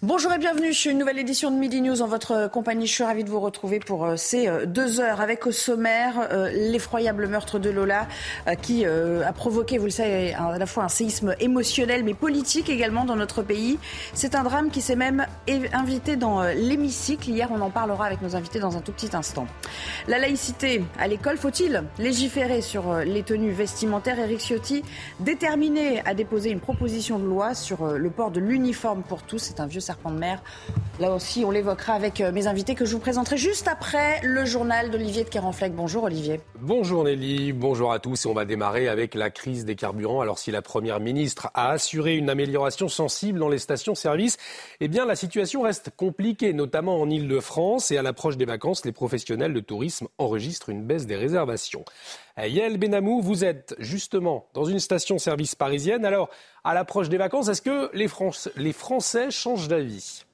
Bonjour et bienvenue. Suis une nouvelle édition de Midi News en votre compagnie. Je suis ravie de vous retrouver pour euh, ces euh, deux heures avec au sommaire euh, l'effroyable meurtre de Lola qui a provoqué, vous le savez, à la fois un séisme émotionnel mais politique également dans notre pays. C'est un drame qui s'est même invité dans l'hémicycle. Hier, on en parlera avec nos invités dans un tout petit instant. La laïcité à l'école, faut-il légiférer sur les tenues vestimentaires? Eric Ciotti, déterminé à déposer une proposition de loi sur le port de l'uniforme pour tous. C'est un vieux serpent de mer. Là aussi, on l'évoquera avec euh, mes invités que je vous présenterai juste après le journal d'Olivier de Kerenfleck. Bonjour Olivier. Bonjour Nelly, bonjour à tous. Et on va démarrer avec la crise des carburants. Alors si la Première ministre a assuré une amélioration sensible dans les stations-service, eh bien la situation reste compliquée, notamment en Ile-de-France. Et à l'approche des vacances, les professionnels de tourisme enregistrent une baisse des réservations. Yael Benamou, vous êtes justement dans une station-service parisienne. Alors, à l'approche des vacances, est-ce que les, les Français changent d'avis?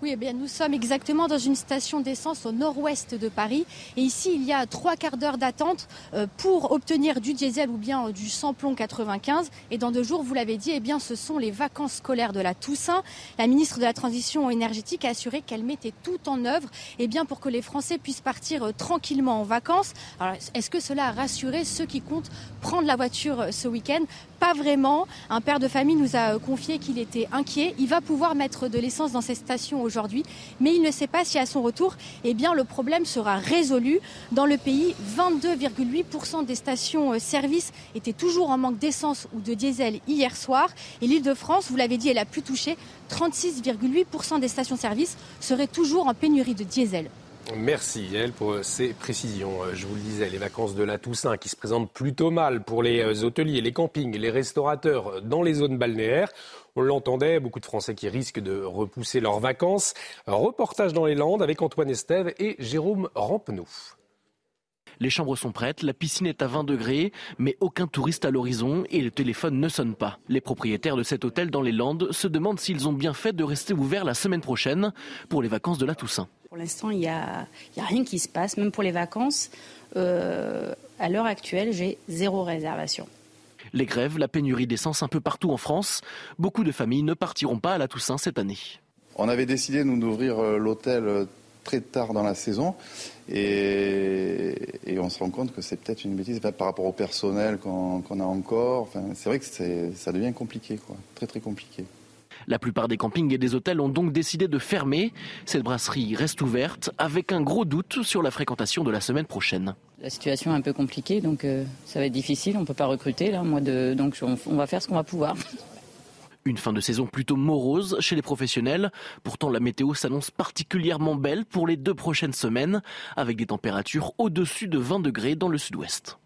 Oui, eh bien, nous sommes exactement dans une station d'essence au nord-ouest de Paris. Et ici, il y a trois quarts d'heure d'attente euh, pour obtenir du diesel ou bien euh, du samplon 95. Et dans deux jours, vous l'avez dit, eh bien, ce sont les vacances scolaires de la Toussaint. La ministre de la Transition énergétique a assuré qu'elle mettait tout en œuvre eh bien, pour que les Français puissent partir euh, tranquillement en vacances. Alors, est-ce que cela a rassuré ceux qui comptent prendre la voiture ce week-end? Pas vraiment. Un père de famille nous a confié qu'il était inquiet. Il va pouvoir mettre de l'essence dans ces stations aujourd'hui, mais il ne sait pas si à son retour, eh bien, le problème sera résolu. Dans le pays, 22,8% des stations-service euh, étaient toujours en manque d'essence ou de diesel hier soir. Et l'île de France, vous l'avez dit, elle a pu toucher 36,8% des stations-service seraient toujours en pénurie de diesel. Merci Yael pour euh, ces précisions. Euh, je vous le disais, les vacances de la Toussaint qui se présentent plutôt mal pour les hôteliers, les campings, les restaurateurs dans les zones balnéaires. On l'entendait, beaucoup de Français qui risquent de repousser leurs vacances. reportage dans les Landes avec Antoine Estève et Jérôme Rampenou. Les chambres sont prêtes, la piscine est à 20 degrés, mais aucun touriste à l'horizon et le téléphone ne sonne pas. Les propriétaires de cet hôtel dans les Landes se demandent s'ils ont bien fait de rester ouverts la semaine prochaine pour les vacances de la Toussaint. Pour l'instant, il n'y a, rien qui se passe, même pour les vacances. Euh, à l'heure actuelle, j'ai zéro réservation. Les grèves, la pénurie d'essence un peu partout en France. Beaucoup de familles ne partiront pas à la Toussaint cette année. On avait décidé, nous, d'ouvrir euh, l'hôtel euh, très tard dans la saison. Et, on se rend compte que c'est peut-être une bêtise par rapport au personnel qu'on a encore. Enfin, c'est vrai que ça devient compliqué, quoi. très très compliqué. La plupart des campings et des hôtels ont donc décidé de fermer. Cette brasserie reste ouverte avec un gros doute sur la fréquentation de la semaine prochaine. La situation est un peu compliquée, donc euh, ça va être difficile. On ne peut pas recruter là, moi de, donc on, va faire ce qu'on va pouvoir. Une fin de saison plutôt morose chez les professionnels. Pourtant, la météo s'annonce particulièrement belle pour les deux prochaines semaines, avec des températures au-dessus de 20 degrés dans le sud-ouest.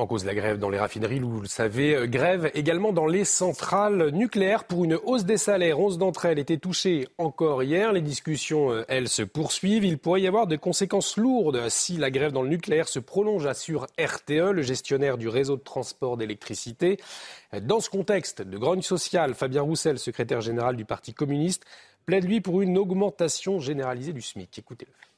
En cause de la grève dans les raffineries, vous le savez, euh, grève également dans les centrales nucléaires pour une hausse des salaires. Onze d'entre elles étaient touchées encore hier. Les discussions, euh, elles, se poursuivent. Il pourrait y avoir des conséquences lourdes si la grève dans le nucléaire se prolonge, assure RTE, le gestionnaire du réseau de transport d'électricité. Dans ce contexte de grogne sociale, Fabien Roussel, secrétaire général du Parti communiste, plaide lui pour une augmentation généralisée du SMIC. Écoutez-le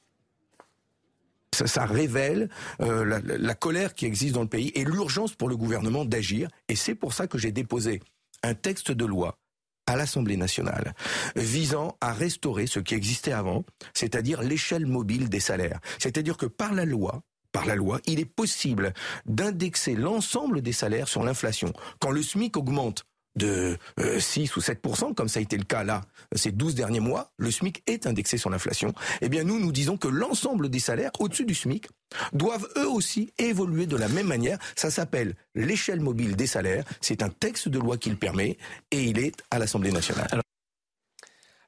ça, révèle euh, la, la, colère qui existe dans le pays et l'urgence pour le gouvernement d'agir. Et c'est pour ça que j'ai déposé un texte de loi à l'Assemblée nationale visant à restaurer ce qui existait avant, c'est-à-dire l'échelle mobile des salaires. C'est-à-dire que par la loi, par la loi, il est possible d'indexer l'ensemble des salaires sur l'inflation. Quand le SMIC augmente de 6 euh, ou 7 comme ça a été le cas là ces 12 derniers mois, le SMIC est indexé sur l'inflation. Eh bien nous nous disons que l'ensemble des salaires au-dessus du SMIC doivent eux aussi évoluer de la même manière. Ça s'appelle l'échelle mobile des salaires. C'est un texte de loi qui le permet et il est à l'Assemblée nationale.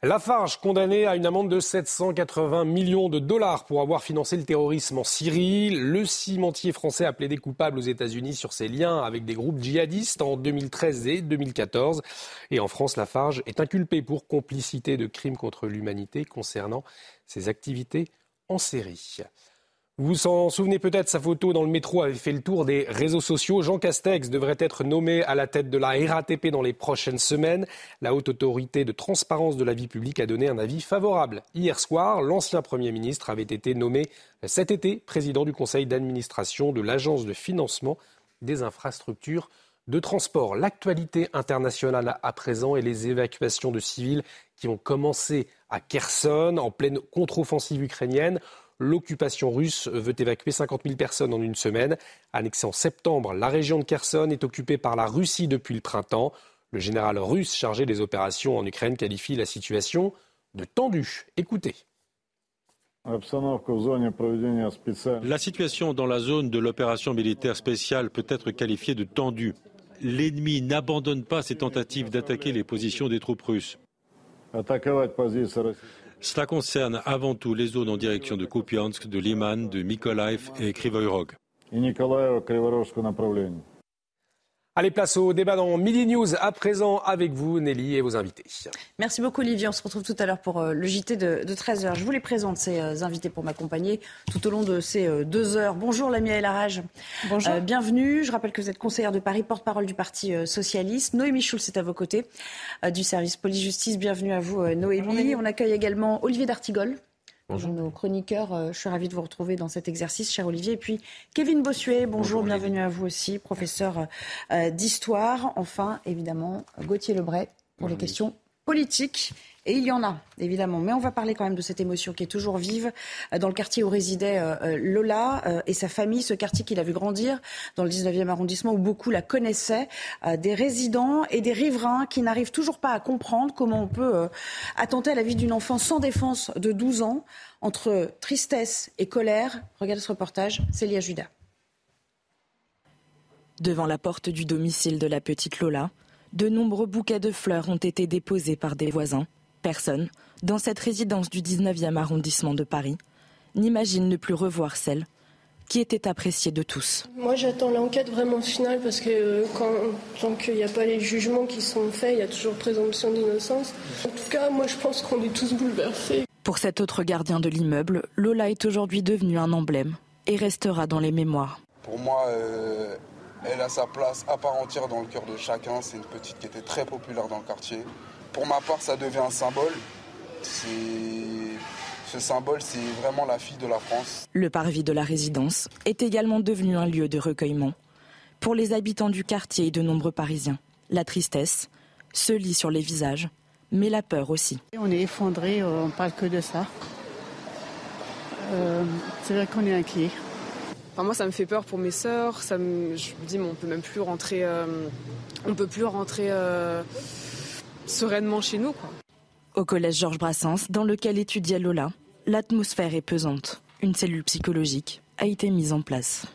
Lafarge, condamné à une amende de 780 millions de dollars pour avoir financé le terrorisme en Syrie. Le cimentier français a plaidé coupable aux États-Unis sur ses liens avec des groupes djihadistes en 2013 et 2014. Et en France, Lafarge est inculpé pour complicité de crimes contre l'humanité concernant ses activités en série. Vous vous en souvenez peut-être, sa photo dans le métro avait fait le tour des réseaux sociaux. Jean Castex devrait être nommé à la tête de la RATP dans les prochaines semaines. La haute autorité de transparence de la vie publique a donné un avis favorable. Hier soir, l'ancien Premier ministre avait été nommé cet été président du conseil d'administration de l'Agence de financement des infrastructures de transport. L'actualité internationale à présent et les évacuations de civils qui ont commencé à Kherson en pleine contre-offensive ukrainienne. L'occupation russe veut évacuer 50 000 personnes en une semaine. Annexée en septembre, la région de Kherson est occupée par la Russie depuis le printemps. Le général russe chargé des opérations en Ukraine qualifie la situation de tendue. Écoutez. La situation dans la zone de l'opération militaire spéciale peut être qualifiée de tendue. L'ennemi n'abandonne pas ses tentatives d'attaquer les positions des troupes russes. Cela concerne avant tout les zones en direction de Kupiansk, de Liman, de Mykolaiv et Rog. Allez, place au débat dans Midi News à présent avec vous, Nelly, et vos invités. Merci beaucoup, Olivier. On se retrouve tout à l'heure pour euh, le JT de, 13h. Je vous les présente, ces euh, invités, pour m'accompagner tout au long de ces euh, deux heures. Bonjour, Lamia El Haraj. Bonjour. bienvenue. Je rappelle que vous êtes conseillère de Paris, porte-parole du Parti socialiste. Noémie Schulz est à vos côtés du service police-justice. Bienvenue à vous, Noémie. On accueille également Olivier D'Artigol, Bonjour. nos chroniqueurs. Euh, je suis ravie de vous retrouver dans cet exercice, cher Olivier. Et puis Kevin Bossuet, bonjour, bienvenue à vous aussi, professeur euh, d'histoire. Enfin, évidemment, Gauthier Lebray pour les questions politiques. Et il y en a, évidemment. Mais on va parler quand même de cette émotion qui est toujours vive euh, dans le quartier où résidait euh, euh, Lola et sa famille, ce quartier qu'il a vu grandir dans le 19e arrondissement où beaucoup la connaissaient, des résidents et des riverains qui n'arrivent toujours pas à comprendre comment on peut attenter à la vie d'une enfant sans défense de 12 ans entre tristesse et colère. Regardez ce reportage, Célia Judas. Devant la porte du domicile de la petite Lola, de nombreux bouquets de fleurs ont été déposés par des voisins Personne, dans cette résidence du 19e arrondissement de Paris, n'imagine ne plus revoir celle qui était appréciée de tous. Moi, j'attends l'enquête vraiment finale parce que euh, quand, tant qu'il n'y a pas les jugements qui sont faits, il y a toujours présomption d'innocence. En tout cas, moi, je pense qu'on est tous bouleversés. Pour cet autre gardien de l'immeuble, Lola est aujourd'hui devenue un emblème et restera dans les mémoires. Pour moi, euh, elle a sa place à part entière dans le cœur de chacun. C'est une petite qui était très populaire dans le quartier. Pour ma part, ça devient un symbole. Ce symbole, c'est vraiment la fille de la France. Le parvis de la résidence est également devenu un lieu de recueillement. Pour les habitants du quartier et de nombreux Parisiens, la tristesse se lit sur les visages, mais la peur aussi. On est effondré, euh, on parle que de ça. Euh, c'est vrai qu'on est inquiet. moi, ça me fait peur pour mes sœurs. Ça je me dis, mais on peut même plus rentrer. Euh, on peut plus rentrer sereinement chez nous. Au collège Georges Brassens, dans lequel étudiait Lola, l'atmosphère est pesante. Une cellule psychologique a été mise en place.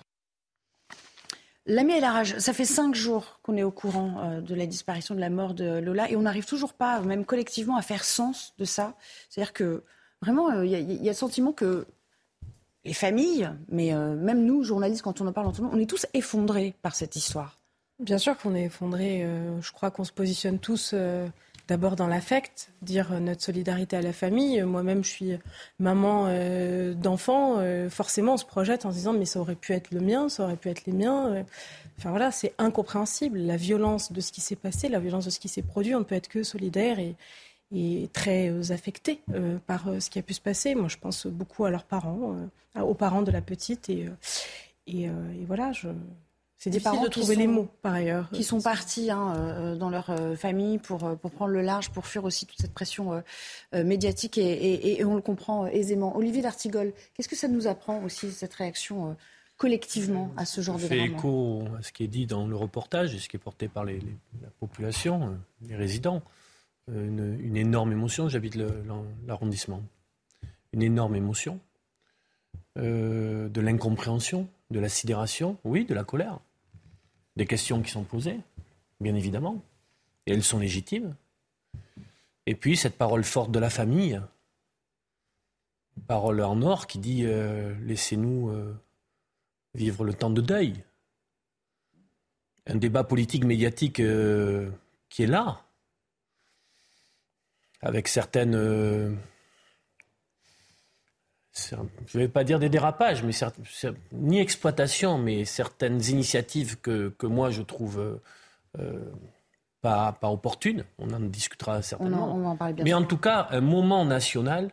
L'ami et la rage, ça fait cinq jours qu'on est au courant euh, de la disparition, de la mort de Lola, et on n'arrive toujours pas, même collectivement, à faire sens de ça. C'est-à-dire que vraiment, euh, il y, a le sentiment que les familles, mais euh, même nous, journalistes, quand on en parle en tout on est tous effondrés par cette histoire. Bien sûr qu'on est effondré. Euh, je crois qu'on se positionne tous euh, d'abord dans l'affect, dire euh, notre solidarité à la famille. Moi-même, je suis maman d'enfants. forcément, on se projette en se disant mais ça aurait pu être le mien, ça aurait pu être les miens. Enfin voilà, c'est incompréhensible. La violence de ce qui s'est passé, la violence de ce qui s'est produit, on ne peut être que solidaire et, très affecté par ce qui a pu se passer. Moi, je pense beaucoup à leurs parents, aux parents de la petite et, et, et voilà, je c'est des parents de trouver les mots, par ailleurs. Qui sont partis hein, euh, dans leur euh, famille pour, euh, pour prendre le large, pour fuir aussi toute cette pression médiatique, et, on le comprend aisément. Olivier D'Artigol, qu'est-ce que ça nous apprend aussi, cette réaction collectivement à ce genre de fait écho à ce qui est dit dans le reportage et ce qui est porté par les, la population, les résidents. Une, une énorme émotion, j'habite l'arrondissement. Une énorme émotion, de l'incompréhension, de la sidération, oui, de la colère des questions qui sont posées, bien évidemment, et elles sont légitimes. Et puis cette parole forte de la famille, parole en or qui dit euh, laissez-nous euh, vivre le temps de deuil. Un débat politique médiatique euh, qui est là, avec certaines je ne vais pas dire des dérapages, mais ni exploitation, mais certaines initiatives que, que moi je trouve euh, pas, pas opportunes. On en discutera certainement. On en, bien mais en tout cas, un moment national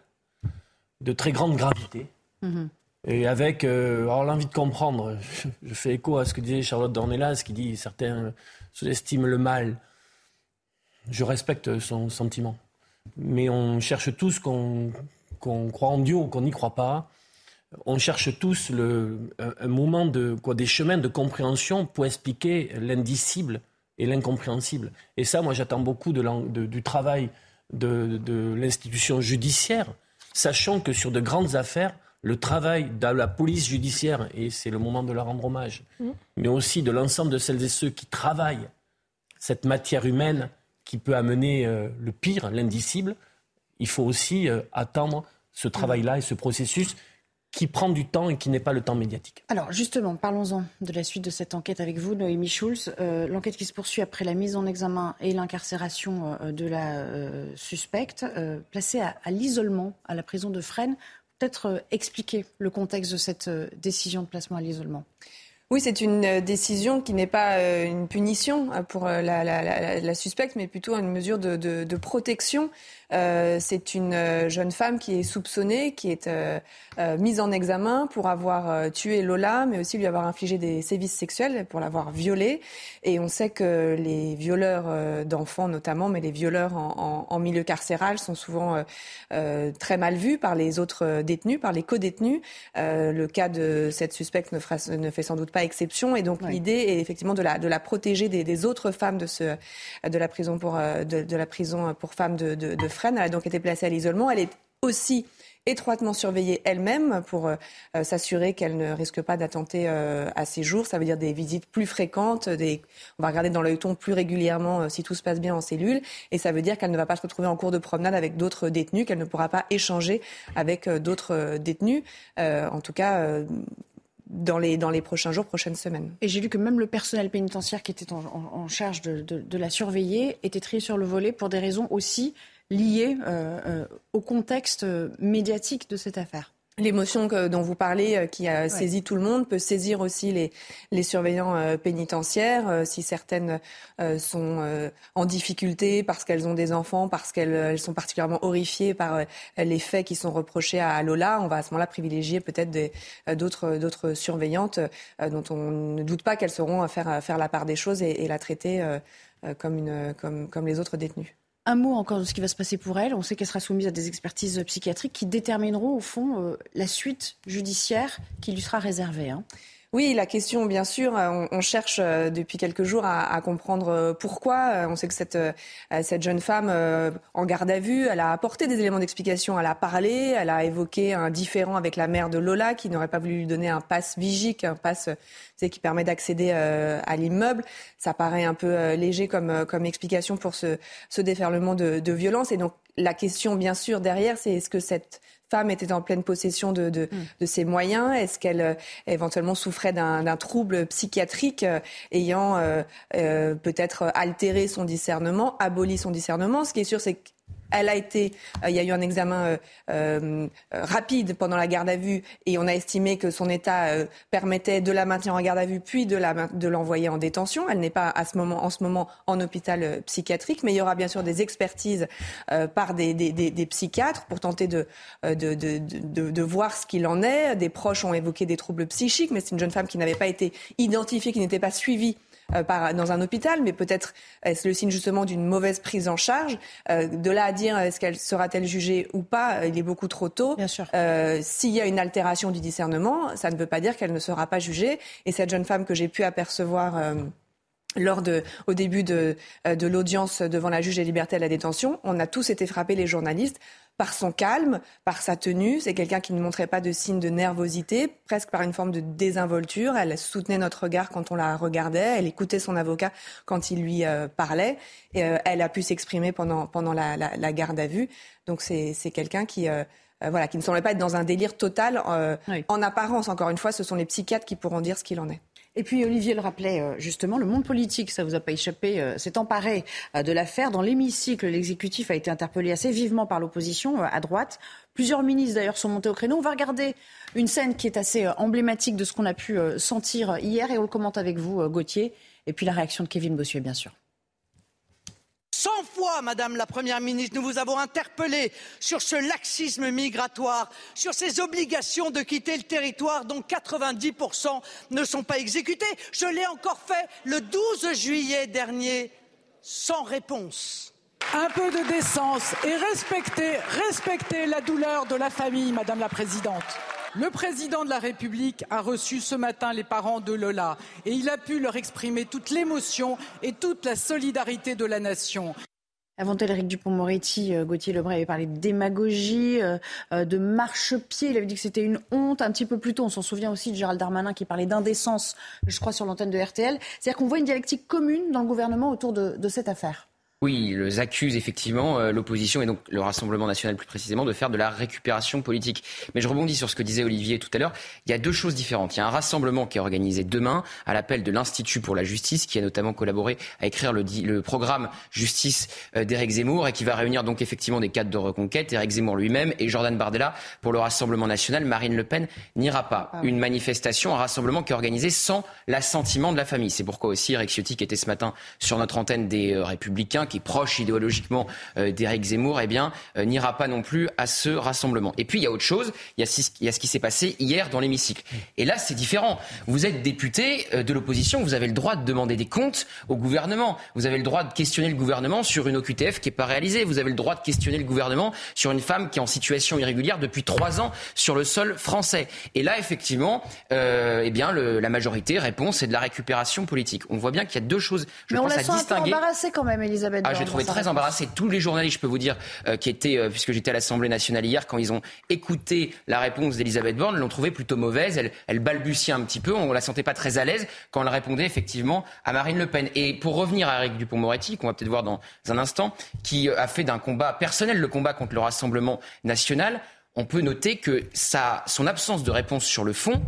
de très grande gravité. Mhm. Et avec euh, l'envie de comprendre, je, fais écho à ce que disait Charlotte Dornelas, qui dit certains sous-estiment le mal. Je respecte son sentiment. Mais on cherche tous qu'on qu'on croit en Dieu ou qu'on n'y croit pas, on cherche tous le, un, moment de quoi, des chemins de compréhension pour expliquer l'indicible et l'incompréhensible. Et ça, moi, j'attends beaucoup de, du travail de, de l'institution judiciaire, sachant que sur de grandes affaires, le travail de la police judiciaire, et c'est le moment de leur rendre hommage, mmh. mais aussi de l'ensemble de celles et ceux qui travaillent cette matière humaine qui peut amener euh, le pire, l'indicible, il faut aussi euh, attendre ce travail-là et ce processus qui prend du temps et qui n'est pas le temps médiatique. Alors justement, parlons-en de la suite de cette enquête avec vous, Noémie Schulz. Euh, l'enquête qui se poursuit après la mise en examen et l'incarcération euh, de la suspecte, placée à, à l'isolement à la prison de Fresnes. Peut-être expliquer le contexte de cette décision de placement à l'isolement. Oui, c'est une décision qui n'est pas une punition pour la, suspecte, mais plutôt une mesure de, protection. C'est une jeune femme qui est soupçonnée, qui est mise en examen pour avoir tué Lola, mais aussi lui avoir infligé des sévices sexuels, pour l'avoir violée. Et on sait que les violeurs d'enfants notamment, mais les violeurs en, milieu carcéral sont souvent très mal vus par les autres détenus, par les co-détenus. le cas de cette suspecte ne, fera, ne fait sans doute pas exception. Et donc l'idée est effectivement de la, de la protéger des, autres femmes de, ce, de, la prison pour, euh, de, la prison pour femmes de, de, Elle a donc été placée à l'isolement. Elle est aussi étroitement surveillée elle-même pour euh, s'assurer qu'elle ne risque pas d'attenter euh, à ses jours. Ça veut dire des visites plus fréquentes, des... on va regarder dans l'œil ton plus régulièrement si tout se passe bien en cellule. Et ça veut dire qu'elle ne va pas se retrouver en cours de promenade avec d'autres détenus, qu'elle ne pourra pas échanger avec d'autres détenus. en tout cas, dans les, dans les prochains jours, prochaines semaines. Et j'ai lu que même le personnel pénitentiaire qui était en, charge de, de, la surveiller était trié sur le volet pour des raisons aussi liées euh, euh, au contexte médiatique de cette affaire. L'émotion dont vous parlez, euh, qui a saisi tout le monde, peut saisir aussi les, les surveillants pénitentiaires. Si certaines sont en difficulté parce qu'elles ont des enfants, parce qu'elles sont particulièrement horrifiées par les faits qui sont reprochés à Lola, on va à ce moment-là privilégier peut-être d'autres d'autres surveillantes dont on ne doute pas qu'elles sauront faire, faire la part des choses et, et la traiter comme, une, comme, comme les autres détenus. Un mot encore de ce qui va se passer pour elle. On sait qu'elle sera soumise à des expertises psychiatriques qui détermineront au fond euh, la suite judiciaire qui lui sera réservée. Hein. Oui, la question, bien sûr, euh, on, cherche euh, depuis quelques jours à, comprendre euh, pourquoi. On sait que cette, cette jeune femme en garde à vue, elle a apporté des éléments d'explication, elle a parlé, elle a évoqué un différent avec la mère de Lola qui n'aurait pas voulu lui donner un pass vigique, un pass qui permet d'accéder à l'immeuble. Ça paraît un peu léger comme, comme explication pour ce, ce déferlement de, de violence. Et donc la question, bien sûr, derrière, c'est est-ce que cette femme était en pleine possession de, de, mm. de ses moyens Est-ce qu'elle euh, éventuellement souffrait d'un trouble psychiatrique euh, ayant euh, peut-être altéré son discernement, aboli son discernement? Ce qui est sûr, c'est que elle a été, euh, il y a eu un examen euh, euh, rapide pendant la garde à vue et on a estimé que son état permettait de la maintenir en garde à vue puis de, l'envoyer en détention. Elle n'est pas à ce moment, en ce moment en hôpital psychiatrique, mais il y aura bien sûr des expertises par des, psychiatres pour tenter de, de, voir ce qu'il en est. Des proches ont évoqué des troubles psychiques, mais c'est une jeune femme qui n'avait pas été identifiée, qui n'était pas suivie euh, dans un hôpital, mais peut-être est-ce le signe justement d'une mauvaise prise en charge? Euh, de là à dire est-ce qu'elle sera-t-elle jugée ou pas, euh, il est beaucoup trop tôt. Bien sûr. S'il y a une altération du discernement, ça ne veut pas dire qu'elle ne sera pas jugée. Et cette jeune femme que j'ai pu apercevoir lors de, au début de, de l'audience devant la juge des libertés à la détention, on a tous été frappés, les journalistes, par son calme, par sa tenue. C'est quelqu'un qui ne montrait pas de signes de nervosité, presque par une forme de désinvolture. Elle soutenait notre regard quand on la regardait. Elle écoutait son avocat quand il lui euh, parlait. Et, euh, elle a pu s'exprimer pendant, pendant la, la, garde à vue. Donc c'est quelqu'un qui... Euh, voilà, qui ne semblait pas être dans un délire total en apparence. Encore une fois, ce sont les psychiatres qui pourront dire ce qu'il en est. Et puis Olivier le rappelait euh, justement, le monde politique, ça vous a pas échappé, euh, s'est emparé euh, de l'affaire. Dans l'hémicycle, l'exécutif a été interpellé assez vivement par l'opposition à droite. Plusieurs ministres d'ailleurs sont montés au créneau. On va regarder une scène qui est assez emblématique de ce qu'on a pu sentir hier et on le commente avec vous, Gauthier. Et puis la réaction de Kevin Bossuet, bien sûr. 100 fois, Madame la Première ministre, nous vous avons interpellé sur ce laxisme migratoire, sur ces obligations de quitter le territoire dont 90% ne sont pas exécutées. Je l'ai encore fait le 12 juillet dernier, sans réponse. Un peu de décence et respectez, respectez la douleur de la famille, Madame la Présidente. Le président de la République a reçu ce matin les parents de Lola et il a pu leur exprimer toute l'émotion et toute la solidarité de la nation. Avant Éric Dupont-Moretti, euh, Gauthier Lebray avait parlé de démagogie, euh, euh, de marche-pied. Il avait dit que c'était une honte. Un petit peu plus tôt, on s'en souvient aussi de Gérald Darmanin qui parlait d'indécence, je crois, sur l'antenne de RTL. C'est-à-dire qu'on voit une dialectique commune dans le gouvernement autour de cette affaire. Oui, ils accusent effectivement euh, l'opposition et donc le Rassemblement national plus précisément de faire de la récupération politique. Mais je rebondis sur ce que disait Olivier tout à l'heure. Il y a deux choses différentes. Il y a un rassemblement qui est organisé demain à l'appel de l'Institut pour la justice qui a notamment collaboré à écrire le, le programme justice euh, d'Éric Zemmour et qui va réunir donc effectivement des cadres de reconquête, Éric Zemmour lui-même et Jordan Bardella pour le Rassemblement national. Marine Le Pen n'ira pas. Ah Une manifestation, un rassemblement qui est organisé sans l'assentiment de la famille. C'est pourquoi aussi Eric Ciotti qui était ce matin sur notre antenne des euh, Républicains qui est proche idéologiquement euh, d'Éric Zemmour, eh bien, euh, n'ira pas non plus à ce rassemblement. Et puis, il y a autre chose, il y a, ce qui s'est passé hier dans l'hémicycle. Et là, c'est différent. Vous êtes député euh, de l'opposition, vous avez le droit de demander des comptes au gouvernement. Vous avez le droit de questionner le gouvernement sur une OQTF qui n'est pas réalisée. Vous avez le droit de questionner le gouvernement sur une femme qui est en situation irrégulière depuis trois ans sur le sol français. Et là, effectivement, eh bien, la majorité répond, c'est de la récupération politique. On voit bien qu'il y a deux choses, je Mais pense, on la sent un peu embarrassée quand même, Elisabeth. Ah, j'ai trouvé très embarrassé. Tous les journalistes, je peux vous dire, euh, qui étaient, euh, puisque j'étais à l'Assemblée nationale hier, quand ils ont écouté la réponse d'Elisabeth Borne, l'ont trouvée plutôt mauvaise. Elle, elle balbutiait un petit peu. On la sentait pas très à l'aise quand elle répondait effectivement à Marine Le Pen. Et pour revenir à Eric Dupont-Moretti, qu'on va peut-être voir dans un instant, qui euh, a fait d'un combat personnel le combat contre le Rassemblement national, on peut noter que sa, son absence de réponse sur le fond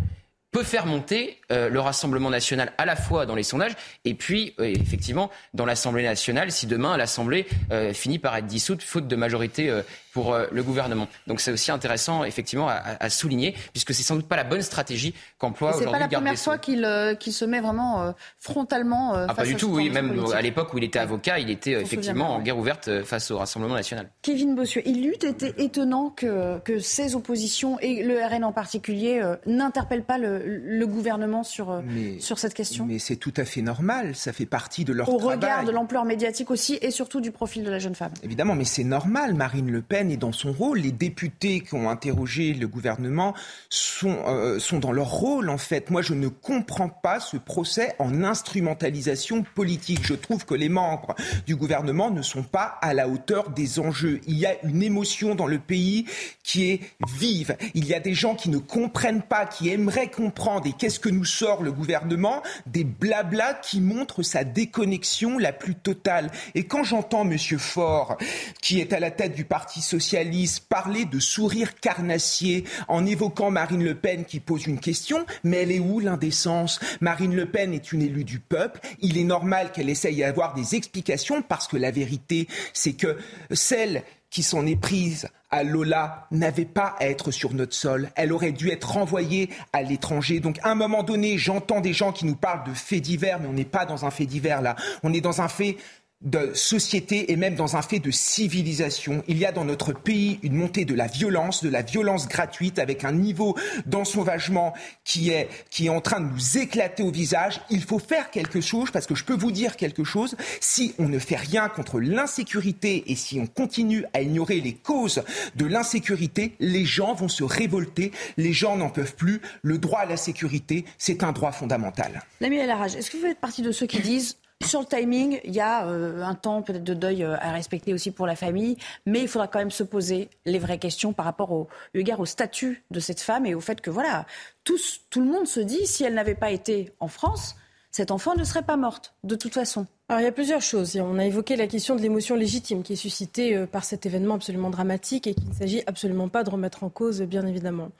peut faire monter euh, le Rassemblement national à la fois dans les sondages et puis euh, effectivement dans l'Assemblée nationale si demain l'Assemblée euh, finit par être dissoute faute de majorité pour le gouvernement. Donc c'est aussi intéressant effectivement à, souligner puisque c'est sans doute pas la bonne stratégie qu'emploie aujourd'hui. C'est pas la première fois qu'il se met vraiment frontalement. Ah, pas du tout. Oui, même à l'époque où il était avocat, il était effectivement en guerre ouverte face au Rassemblement national. Kevin Bossuet, il eût été étonnant que, que ces oppositions et le RN en particulier n'interpellent pas le le gouvernement sur, euh, sur cette question Mais c'est tout à fait normal, ça fait partie de leur Au travail. Au regard de l'ampleur médiatique aussi et surtout du profil de la jeune femme. Évidemment, mais c'est normal, Marine Le Pen est dans son rôle, les députés qui ont interrogé le gouvernement sont, euh, sont dans leur rôle en fait. Moi, je ne comprends pas ce procès en instrumentalisation politique. Je trouve que les membres du gouvernement ne sont pas à la hauteur des enjeux. Il y a une émotion dans le pays qui est vive. Il y a des gens qui ne comprennent pas, qui aimeraient comprendre et qu'est-ce que nous sort le gouvernement? Des blablas qui montrent sa déconnexion la plus totale. Et quand j'entends M. Faure, qui est à la tête du Parti socialiste, parler de sourire carnassier en évoquant Marine Le Pen qui pose une question, mais elle est où l'indécence? Marine Le Pen est une élue du peuple. Il est normal qu'elle essaye d'avoir des explications parce que la vérité, c'est que celle qui s'en est prise à Lola n'avait pas à être sur notre sol. Elle aurait dû être renvoyée à l'étranger. Donc, à un moment donné, j'entends des gens qui nous parlent de faits divers, mais on n'est pas dans un fait divers là. On est dans un fait de société et même dans un fait de civilisation. Il y a dans notre pays une montée de la violence, de la violence gratuite avec un niveau d'ensauvagement qui est, qui est en train de nous éclater au visage. Il faut faire quelque chose parce que je peux vous dire quelque chose. Si on ne fait rien contre l'insécurité et si on continue à ignorer les causes de l'insécurité, les gens vont se révolter. Les gens n'en peuvent plus. Le droit à la sécurité, c'est un droit fondamental. L'ami rage est-ce que vous faites partie de ceux qui disent sur le timing, il y a euh, un temps peut-être de deuil euh, à respecter aussi pour la famille, mais il faudra quand même se poser les vraies questions par rapport au, au statut de cette femme et au fait que voilà, tout le monde se dit si elle n'avait pas été en France, cet enfant ne serait pas morte, de toute façon. Alors, il y a plusieurs choses. On a évoqué la question de l'émotion légitime qui est suscitée euh, par cet événement absolument dramatique et qu'il ne s'agit absolument pas de remettre en cause, bien évidemment.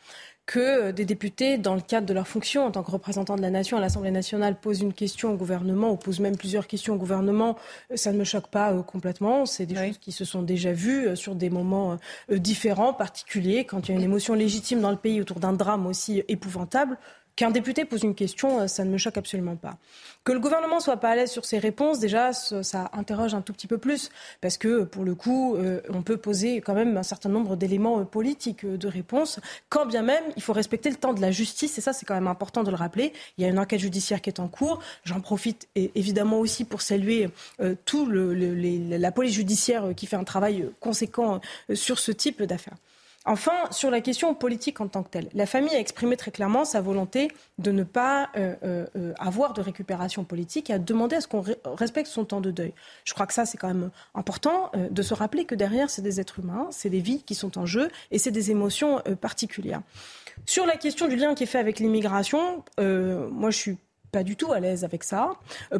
Que euh, des députés, dans le cadre de leur fonction en tant que représentants de la nation à l'Assemblée nationale, posent une question au gouvernement ou posent même plusieurs questions au gouvernement, euh, ça ne me choque pas complètement. C'est des choses qui se sont déjà vues sur des moments différents, particuliers, quand il y a une émotion légitime dans le pays autour d'un drame aussi épouvantable. Qu'un député pose une question, euh, ça ne me choque absolument pas. Que le gouvernement soit pas à l'aise sur ses réponses, déjà, ça interroge un tout petit peu plus, parce que pour le coup, euh, on peut poser quand même un certain nombre d'éléments euh, politiques de réponse, quand bien même il faut respecter le temps de la justice, et ça c'est quand même important de le rappeler. Il y a une enquête judiciaire qui est en cours. J'en profite évidemment aussi pour saluer tout la police judiciaire qui fait un travail conséquent sur ce type d'affaires. Enfin, sur la question politique en tant que telle, la famille a exprimé très clairement sa volonté de ne pas euh, euh, avoir de récupération politique et a demandé à ce qu'on respecte son temps de deuil. Je crois que ça, c'est quand même important euh, de se rappeler que derrière, c'est des êtres humains, c'est des vies qui sont en jeu et c'est des émotions particulières. Sur la question du lien qui est fait avec l'immigration, moi, je suis pas du tout à l'aise avec ça,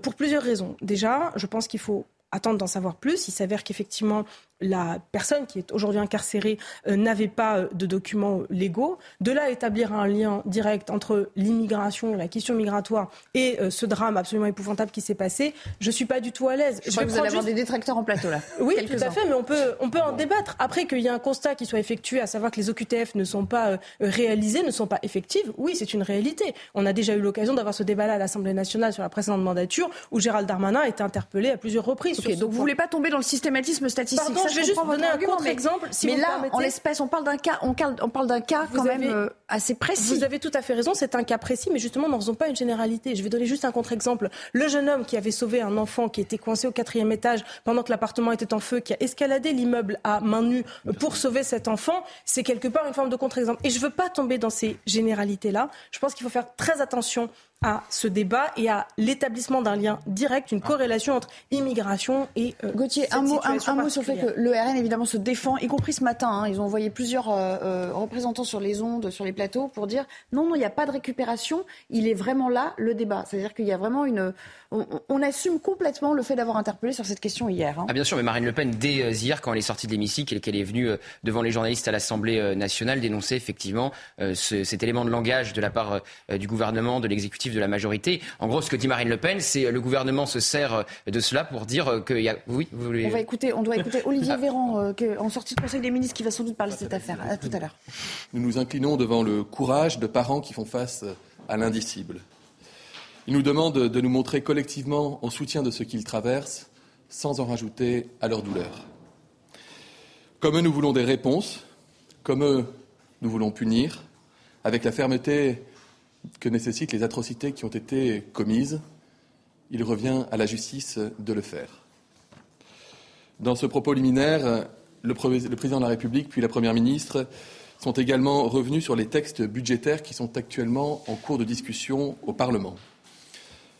pour plusieurs raisons. Déjà, je pense qu'il faut attendre d'en savoir plus. Il s'avère qu'effectivement, la personne qui est aujourd'hui incarcérée euh, n'avait pas euh, de documents légaux. De là, établir un lien direct entre l'immigration, la question migratoire et euh, ce drame absolument épouvantable qui s'est passé, je suis pas du tout à l'aise. Je, crois que vous allez avoir des détracteurs en plateau là. Oui, tout à fait, mais on peut, on peut en débattre. Après qu'il y ait un constat qui soit effectué, à savoir que les OQTF ne sont pas réalisés, ne sont pas effectives, oui, c'est une réalité. On a déjà eu l'occasion d'avoir ce débat-là à l'Assemblée nationale sur la précédente mandature, où Gérald Darmanin a été interpellé à plusieurs reprises. donc vous ne voulez pas tomber dans le systématisme statistique je vais juste donner un contre-exemple. mais là, en l'espèce, on parle d'un cas, on, parle d'un cas quand même euh, assez précis. Vous avez tout à fait raison, c'est un cas précis, mais justement, n'en faisons pas une généralité. Je vais donner juste un contre-exemple. Le jeune homme qui avait sauvé un enfant qui était coincé au quatrième étage pendant que l'appartement était en feu, qui a escaladé l'immeuble à main nue pour sauver cet enfant, c'est quelque part une forme de contre-exemple. Et je ne veux pas tomber dans ces généralités-là. Je pense qu'il faut faire très attention à ce débat et à l'établissement d'un lien direct, une corrélation entre immigration et euh, Gauthier, un mot, un, mot sur le fait que le RN évidemment se défend, y compris ce matin. Hein, ils ont envoyé plusieurs euh, euh, représentants sur les ondes, sur les plateaux, pour dire non, non, il n'y a pas de récupération. Il est vraiment là le débat. C'est-à-dire qu'il y a vraiment une, on, assume complètement le fait d'avoir interpellé sur cette question hier. Hein. Ah bien sûr, mais Marine Le Pen dès hier, quand elle est sortie de l'hémicycle et qu'elle est venue devant les journalistes à l'Assemblée nationale, dénoncer effectivement cet élément de langage de la part du gouvernement, de l'exécutif de la majorité. En gros, ce que dit Marine LePen, c'est euh, le gouvernement se sert euh, de cela pour dire euh, qu'il y a. Oui, vous voulez... On va écouter, on doit écouter Olivier ah. Véran, en sortie de Conseil des ministres, qui va sans doute parler de cette affaire. À tout à l'heure. Nous nous inclinons devant le courage de parents qui font face à l'indicible. Ils nous demandent de nous montrer collectivement en soutien de ce qu'ils traversent, sans en rajouter à leur douleur. Comme eux, nous voulons des réponses. Comme eux, nous voulons punir, avec la fermeté que nécessitent les atrocités qui ont été commises. Il revient à la justice de le faire. Dans ce propos liminaire, le, président de la République puis la Première ministre sont également revenus sur les textes budgétaires qui sont actuellement en cours de discussion au Parlement.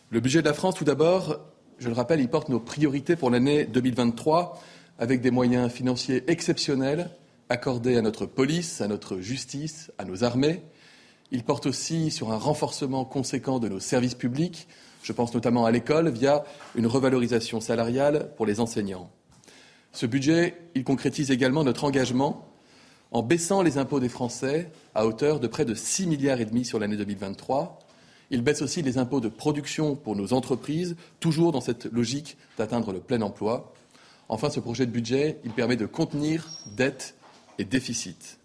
Le budget de la France, tout d'abord, je le rappelle, il porte nos priorités pour l'année 2023 avec des moyens financiers exceptionnels accordés à notre police, à notre justice, à nos armées, il porte aussi sur un renforcement conséquent de nos services publics. Je pense notamment à l'école via une revalorisation salariale pour les enseignants. Ce budget, concrétise également notre engagement en baissant les impôts des Français à hauteur de près de 6 milliards et demi sur l'année 2023. Il baisse aussi les impôts de production pour nos entreprises, toujours dans cette logique d'atteindre le plein emploi. Enfin, ce projet de budget, permet de contenir dettes et déficits.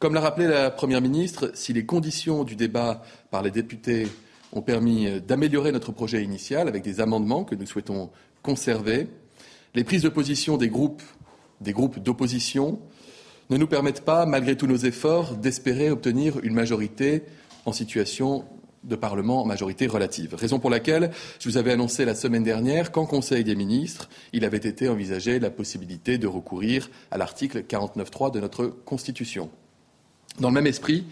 Comme l'a rappelé la Première ministre, si les conditions du débat par les députés ont permis d'améliorer notre projet initial avec des amendements que nous souhaitons conserver, les prises de position des groupes, des groupes d'opposition ne nous permettent pas, malgré tous nos efforts, d'espérer obtenir une majorité en situation de Parlement en majorité relative. Raison pour laquelle je vous avais annoncé la semaine dernière qu'en Conseil des ministres, il avait été envisagé la possibilité de recourir à l'article 49.3 de notre Constitution. Dans le même esprit,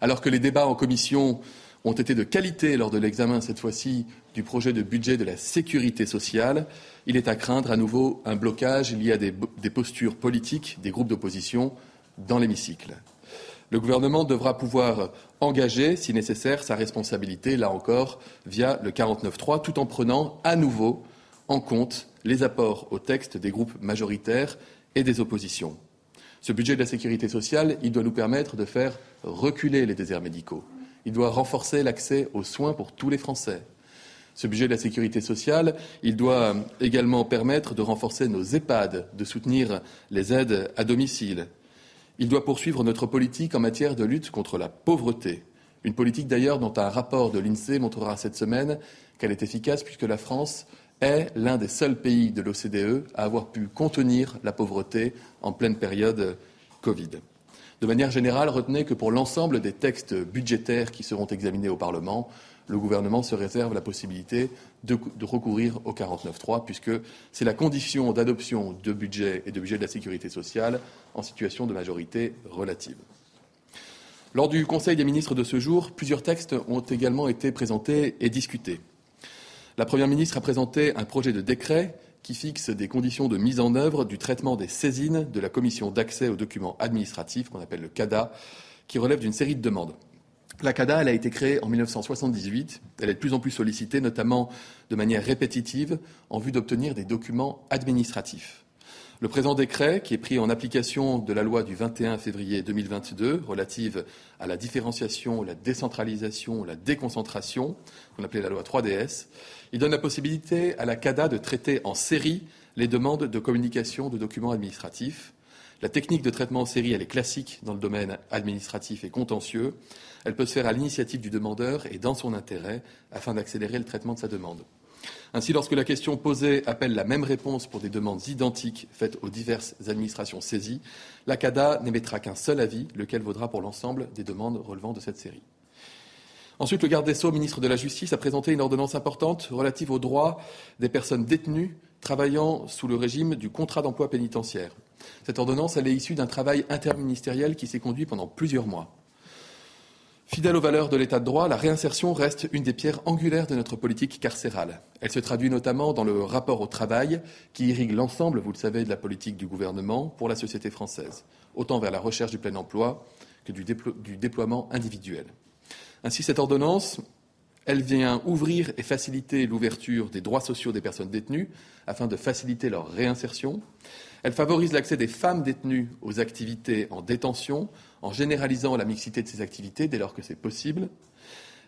alors que les débats en commission ont été de qualité lors de l'examen, cette fois-ci, du projet de budget de la sécurité sociale, il est à craindre à nouveau un blocage lié à des, postures politiques des groupes d'opposition dans l'hémicycle. Le gouvernement devra pouvoir engager, si nécessaire, sa responsabilité, là encore, via le 49.3, tout en prenant à nouveau en compte les apports au texte des groupes majoritaires et des oppositions. Ce budget de la sécurité sociale, il doit nous permettre de faire reculer les déserts médicaux. Il doit renforcer l'accès aux soins pour tous les Français. Ce budget de la sécurité sociale, il doit également permettre de renforcer nos EHPAD, de soutenir les aides à domicile. Il doit poursuivre notre politique en matière de lutte contre la pauvreté. Une politique d'ailleurs dont un rapport de l'INSEE montrera cette semaine qu'elle est efficace puisque la France est l'un des seuls pays de l'OCDE à avoir pu contenir la pauvreté en pleine période Covid. De manière générale, retenez que pour l'ensemble des textes budgétaires qui seront examinés au Parlement, le gouvernement se réserve la possibilité de, recourir au 49.3, puisque c'est la condition d'adoption de budget et de budget de la sécurité sociale en situation de majorité relative. Lors du Conseil des ministres de ce jour, plusieurs textes ont également été présentés et discutés. La Première ministre a présenté un projet de décret qui fixe des conditions de mise en œuvre du traitement des saisines de la commission d'accès aux documents administratifs, qu'on appelle le CADA, qui relève d'une série de demandes. La CADA, a été créée en 1978. Elle est de plus en plus sollicitée, notamment de manière répétitive, en vue d'obtenir des documents administratifs. Le présent décret, qui est pris en application de la loi du 21 février 2022 relative à la différenciation, la décentralisation, la déconcentration, qu'on appelait la loi 3DS, il donne la possibilité à la CADA de traiter en série les demandes de communication de documents administratifs. La technique de traitement en série, est classique dans le domaine administratif et contentieux. Elle peut se faire à l'initiative du demandeur et dans son intérêt afin d'accélérer le traitement de sa demande. Ainsi, lorsque la question posée appelle la même réponse pour des demandes identiques faites aux diverses administrations saisies, la CADA n'émettra qu'un seul avis, lequel vaudra pour l'ensemble des demandes relevant de cette série. Ensuite, le garde des Sceaux, ministre de la Justice, a présenté une ordonnance importante relative aux droits des personnes détenues travaillant sous le régime du contrat d'emploi pénitentiaire. Cette ordonnance, est issue d'un travail interministériel qui s'est conduit pendant plusieurs mois. Fidèle aux valeurs de l'état de droit, la réinsertion reste une des pierres angulaires de notre politique carcérale. Elle se traduit notamment dans le rapport au travail qui irrigue l'ensemble, vous le savez, de la politique du gouvernement pour la société française, autant vers la recherche du plein emploi que du déploiement individuel. Ainsi, cette ordonnance, elle vient ouvrir et faciliter l'ouverture des droits sociaux des personnes détenues afin de faciliter leur réinsertion. Elle favorise l'accès des femmes détenues aux activités en détention en généralisant la mixité de ces activités dès lors que c'est possible.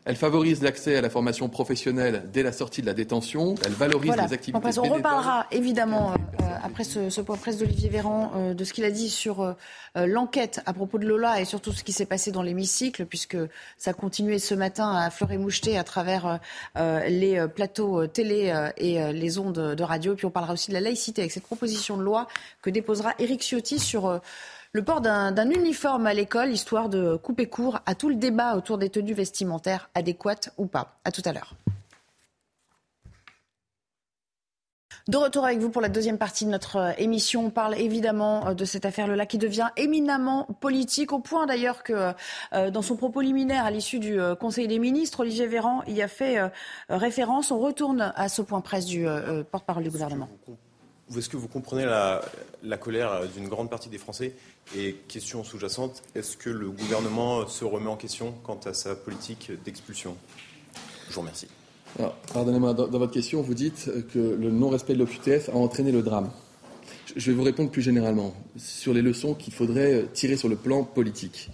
Elle favorise l'accès à la formation professionnelle dès la sortie de la détention. Elle valorise voilà. les activités. On reparlera évidemment euh, après ce, point presse d'Olivier Véran euh, de ce qu'il a dit sur euh, l'enquête à propos de Lola et surtout ce qui s'est passé dans l'hémicycle, puisque ça continuait ce matin à fleurer moucheté à travers les plateaux télé et les ondes de radio. Puis on parlera aussi de la laïcité avec cette proposition de loi que déposera Éric Ciotti sur le port d'un uniforme à l'école, histoire de couper court à tout le débat autour des tenues vestimentaires adéquates ou pas. À tout à l'heure. De retour avec vous pour la deuxième partie de notre émission. On parle évidemment de cette affaire-là qui devient éminemment politique, au point d'ailleurs que dans son propos liminaire à l'issue du Conseil des ministres, Olivier Véran y a fait référence. On retourne à ce point presse du porte-parole du gouvernement. Est-ce que vous comprenez la, la colère d'une grande partie des Français? Et question sous-jacente, est-ce que le gouvernement se remet en question quant à sa politique d'expulsion? Je vous remercie. Pardonnez-moi, dans, dans, votre question, vous dites que le non-respect de l'OQTF a entraîné le drame. Je vais vous répondre plus généralement sur les leçons qu'il faudrait tirer sur le plan politique.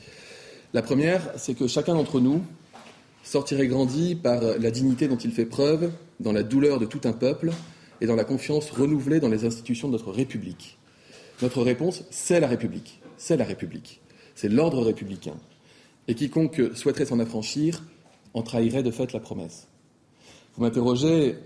La première, c'est que chacun d'entre nous sortirait grandi par la dignité dont il fait preuve, dans la douleur de tout un peuple et dans la confiance renouvelée dans les institutions de notre République. Notre réponse, c'est la République. C'est la République. C'est l'ordre républicain. Et quiconque souhaiterait s'en affranchir en trahirait de fait la promesse. Vous m'interrogez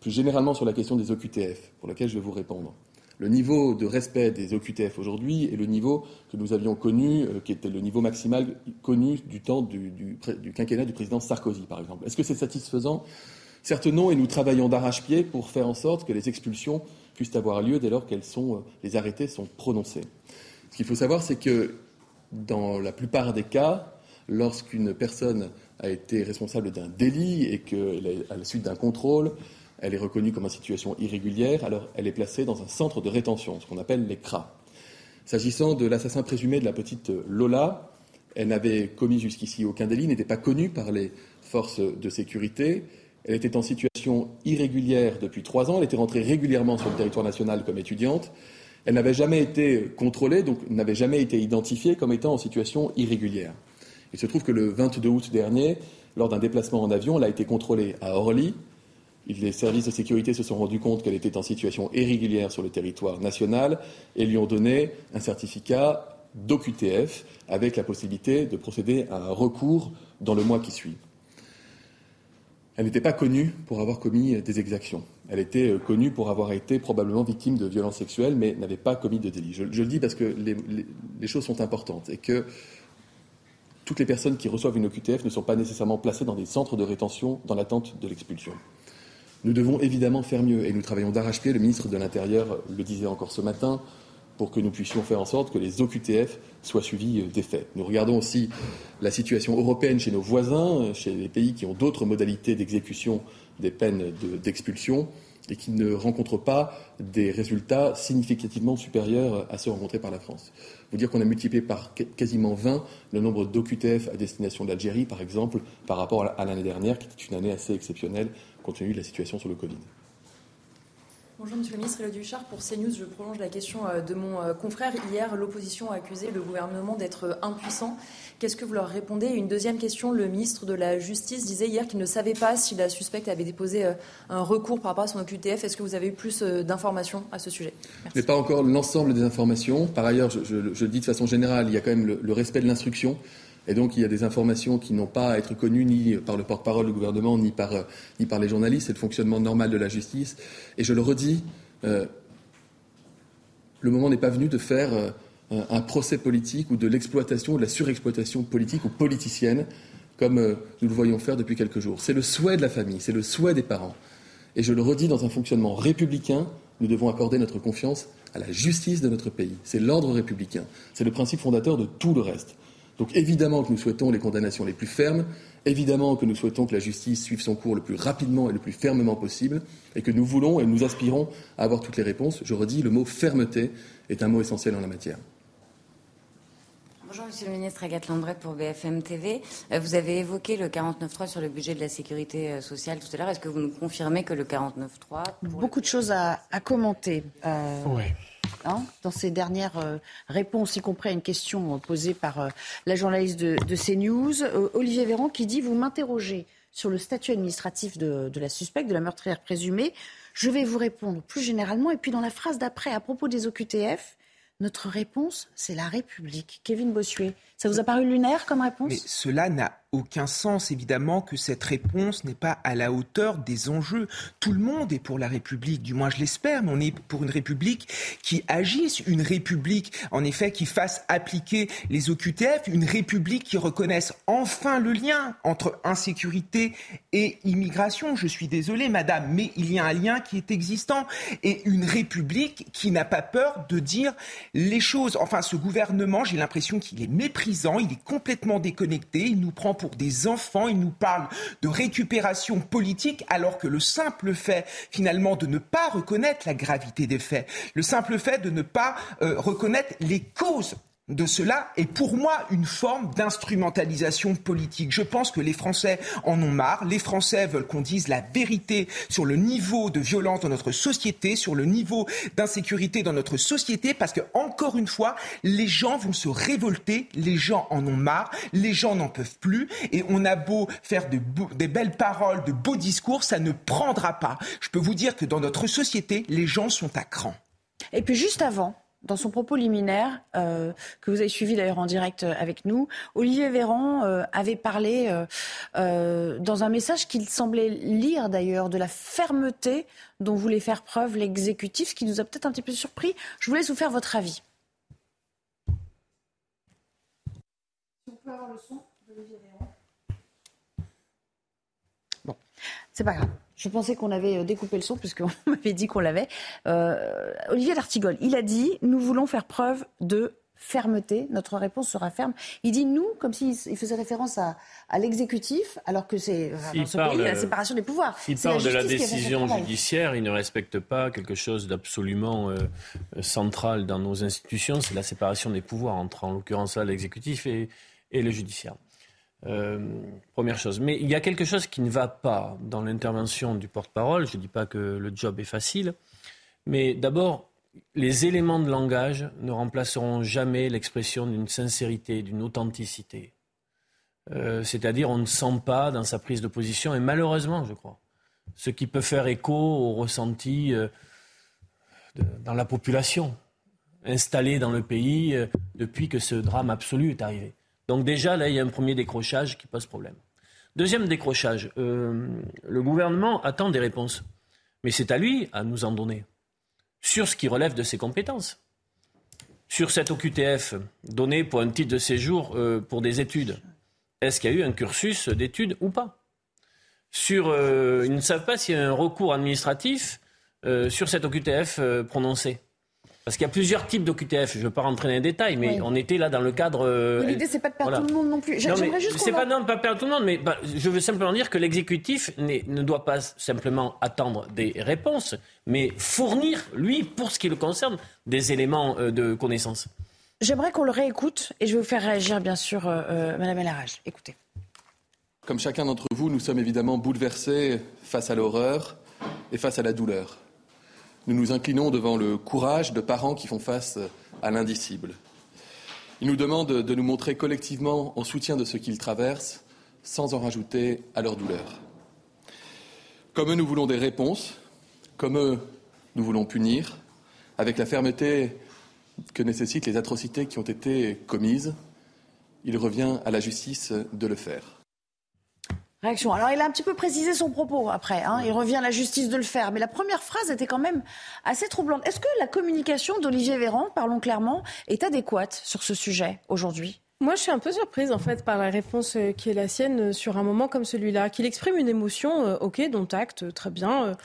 plus généralement sur la question des OQTF, pour laquelle je vais vous répondre. Le niveau de respect des OQTF aujourd'hui est le niveau que nous avions connu, euh, qui était le niveau maximal connu du temps du, du, quinquennat du président Sarkozy, par exemple. Est-ce que c'est satisfaisant? Certes non, et nous travaillons d'arrache-pied pour faire en sorte que les expulsions puissent avoir lieu dès lors que les arrêtés sont prononcés. Ce qu'il faut savoir, c'est que dans la plupart des cas, lorsqu'une personne a été responsable d'un délit et qu'à la suite d'un contrôle, elle est reconnue comme en situation irrégulière, alors elle est placée dans un centre de rétention, ce qu'on appelle les CRA. S'agissant de l'assassin présumé de la petite Lola, elle n'avait commis jusqu'ici aucun délit, n'était pas connue par les forces de sécurité. Elle était en situation irrégulière depuis trois ans. Elle était rentrée régulièrement sur le territoire national comme étudiante. Elle n'avait jamais été contrôlée, donc n'avait jamais été identifiée comme étant en situation irrégulière. Il se trouve que le 22 août dernier, lors d'un déplacement en avion, elle a été contrôlée à Orly. Les services de sécurité se sont rendus compte qu'elle était en situation irrégulière sur le territoire national et lui ont donné un certificat d'OQTF avec la possibilité de procéder à un recours dans le mois qui suit. Elle n'était pas connue pour avoir commis des exactions. Elle était euh, connue pour avoir été probablement victime de violences sexuelles, mais n'avait pas commis de délit. Je, le dis parce que les, choses sont importantes et que toutes les personnes qui reçoivent une OQTF ne sont pas nécessairement placées dans des centres de rétention dans l'attente de l'expulsion. Nous devons évidemment faire mieux et nous travaillons d'arrache-pied. Le ministre de l'Intérieur le disait encore ce matin pour que nous puissions faire en sorte que les OQTF soient suivis euh, des faits. Nous regardons aussi la situation européenne chez nos voisins, chez les pays qui ont d'autres modalités d'exécution des peines d'expulsion et qui ne rencontrent pas des résultats significativement supérieurs à ceux rencontrés par la France. Vous dire qu'on a multiplié par quasiment 20 le nombre d'OQTF à destination de l'Algérie, par exemple, par rapport à l'année dernière, qui était une année assez exceptionnelle compte tenu de la situation sur le Covid. Bonjour Monsieur le ministre Elodie Huchard. Pour CNews, je prolonge la question euh, de mon euh, confrère. Hier, l'opposition a accusé le gouvernement d'être euh, impuissant. Qu'est-ce que vous leur répondez? Une deuxième question, le ministre de la Justice disait hier qu'il ne savait pas si la suspecte avait déposé un recours par rapport à son OQTF. Est-ce que vous avez eu plus d'informations à ce sujet? Je n'ai pas encore l'ensemble des informations. Par ailleurs, je, dis de façon générale, il y a quand même le respect de l'instruction. Et donc, il y a des informations qui n'ont pas à être connues ni par le porte-parole du gouvernement, ni par, euh, les journalistes. C'est le fonctionnement normal de la justice. Et je le redis, euh, le moment n'est pas venu de faire euh, un procès politique ou de l'exploitation ou de la surexploitation politique ou politicienne, comme nous le voyons faire depuis quelques jours. C'est le souhait de la famille, c'est le souhait des parents. Et je le redis, dans un fonctionnement républicain, nous devons accorder notre confiance à la justice de notre pays. C'est l'ordre républicain. C'est le principe fondateur de tout le reste. Donc évidemment que nous souhaitons les condamnations les plus fermes, évidemment que nous souhaitons que la justice suive son cours le plus rapidement et le plus fermement possible, et que nous voulons et nous aspirons à avoir toutes les réponses. Je redis, le mot fermeté est un mot essentiel en la matière. Bonjour Monsieur le ministre Agathe Landret pour BFM TV. Euh, vous avez évoqué le 49.3 sur le budget de la sécurité euh, sociale tout à l'heure. Est-ce que vous nous confirmez que le 49.3... Beaucoup de choses à, commenter. Euh, oui. Hein, dans ses dernières euh, réponses, y compris à une question euh, posée par euh, la journaliste de, CNews, Olivier Véran, qui dit Vous m'interrogez sur le statut administratif de, de, la suspecte, de la meurtrière présumée. Je vais vous répondre plus généralement. Et puis, dans la phrase d'après, à propos des OQTF, notre réponse, c'est la République. Kevin Bossuet, ça vous a paru lunaire comme réponse? Mais cela n'a aucun sens, évidemment, que cette réponse n'est pas à la hauteur des enjeux. Tout le monde est pour la République, du moins je l'espère, mais on est pour une République qui agisse, une République, en effet, qui fasse appliquer les OQTF, une République qui reconnaisse enfin le lien entre insécurité et immigration. Je suis désolé, madame, mais il y a un lien qui est existant. Et une République qui n'a pas peur de dire les choses. Enfin, ce gouvernement, j'ai l'impression qu'il est il est complètement déconnecté, il nous prend pour des enfants, il nous parle de récupération politique alors que le simple fait finalement de ne pas reconnaître la gravité des faits, le simple fait de ne pas euh, reconnaître les causes de cela est pour moi une forme d'instrumentalisation politique. Je pense que les Français en ont marre. Les Français veulent qu'on dise la vérité sur le niveau de violence dans notre société, sur le niveau d'insécurité dans notre société, parce que, encore une fois, les gens vont se révolter, les gens en ont marre, les gens n'en peuvent plus, et on a beau faire de des belles paroles, de beaux discours, ça ne prendra pas. Je peux vous dire que dans notre société, les gens sont à cran. Et puis juste avant, dans son propos liminaire, euh, que vous avez suivi d'ailleurs en direct euh, avec nous, Olivier Véran euh, avait parlé dans un message qu'il semblait lire d'ailleurs de la fermeté dont voulait faire preuve l'exécutif, ce qui nous a peut-être un petit peu surpris. Je vous laisse vous faire votre avis. Si on peut avoir le son d'Olivier Véran. Bon, c'est pas grave. Je pensais qu'on avait euh, découpé le son puisqu'on m'avait dit qu'on l'avait. Euh, Olivier D'Artigol, il a dit nous voulons faire preuve de fermeté, notre réponse sera ferme. Il dit nous, comme s'il faisait référence à, l'exécutif, alors que c'est dans ce pays la séparation des pouvoirs. S'il parle de la décision judiciaire, il ne respecte pas quelque chose d'absolument euh, central dans nos institutions, c'est la séparation des pouvoirs entre, en l'occurrence, l'exécutif et, et le judiciaire. Euh, première chose. Mais il y a quelque chose qui ne va pas dans l'intervention du porte-parole. Je ne dis pas que le job est facile. Mais d'abord, les éléments de langage ne remplaceront jamais l'expression d'une sincérité, d'une authenticité. Euh, c'est-à-dire, on ne sent pas dans sa prise de position, et malheureusement, je crois, ce qui peut faire écho au ressenti euh, dans la population installée dans le pays euh, depuis que ce drame absolu est arrivé. Donc déjà, là, il y a un premier décrochage qui pose problème. Deuxième décrochage, le gouvernement attend des réponses. Mais c'est à lui à nous en donner sur ce qui relève de ses compétences. Sur cette OQTF donnée pour un titre de séjour euh, pour des études, est-ce qu'il y a eu un cursus d'études ou pas? Sur, euh, ils ne savent pas s'il y a un recours administratif euh, sur cette OQTF prononcée. Parce qu'il y a plusieurs types d'OQTF. Je ne veux pas rentrer dans les détails, mais on était là dans le cadre. Euh, L'idée, c'est pas de perdre tout le monde non plus. J'aimerais juste. C'est pas non, pas perdre tout le monde, mais bah, je veux simplement dire que l'exécutif ne doit pas simplement attendre des réponses, mais fournir, lui, pour ce qui le concerne, des éléments euh, de connaissance. J'aimerais qu'on le réécoute et je vais vous faire réagir, bien sûr, Mme euh, Madame Elarage. Écoutez. Comme chacun d'entre vous, nous sommes évidemment bouleversés face à l'horreur et face à la douleur nous nous inclinons devant le courage de parents qui font face à l'indicible. Ils nous demandent de nous montrer collectivement en soutien de ce qu'ils traversent, sans en rajouter à leur douleur. Comme eux, nous voulons des réponses, comme eux, nous voulons punir, avec la fermeté que nécessitent les atrocités qui ont été commises. Il revient à la justice de le faire. Réaction. Alors, il a un petit peu précisé son propos après. Hein. Il revient à la justice de le faire. Mais la première phrase était quand même assez troublante. Est-ce que la communication d'Olivier Véran, parlons clairement, est adéquate sur ce sujet aujourd'hui? Moi, je suis un peu surprise en fait par la réponse euh, qui est la sienne euh, sur un moment comme celui-là, qu'il exprime une émotion, euh, ok, dont acte, très bien.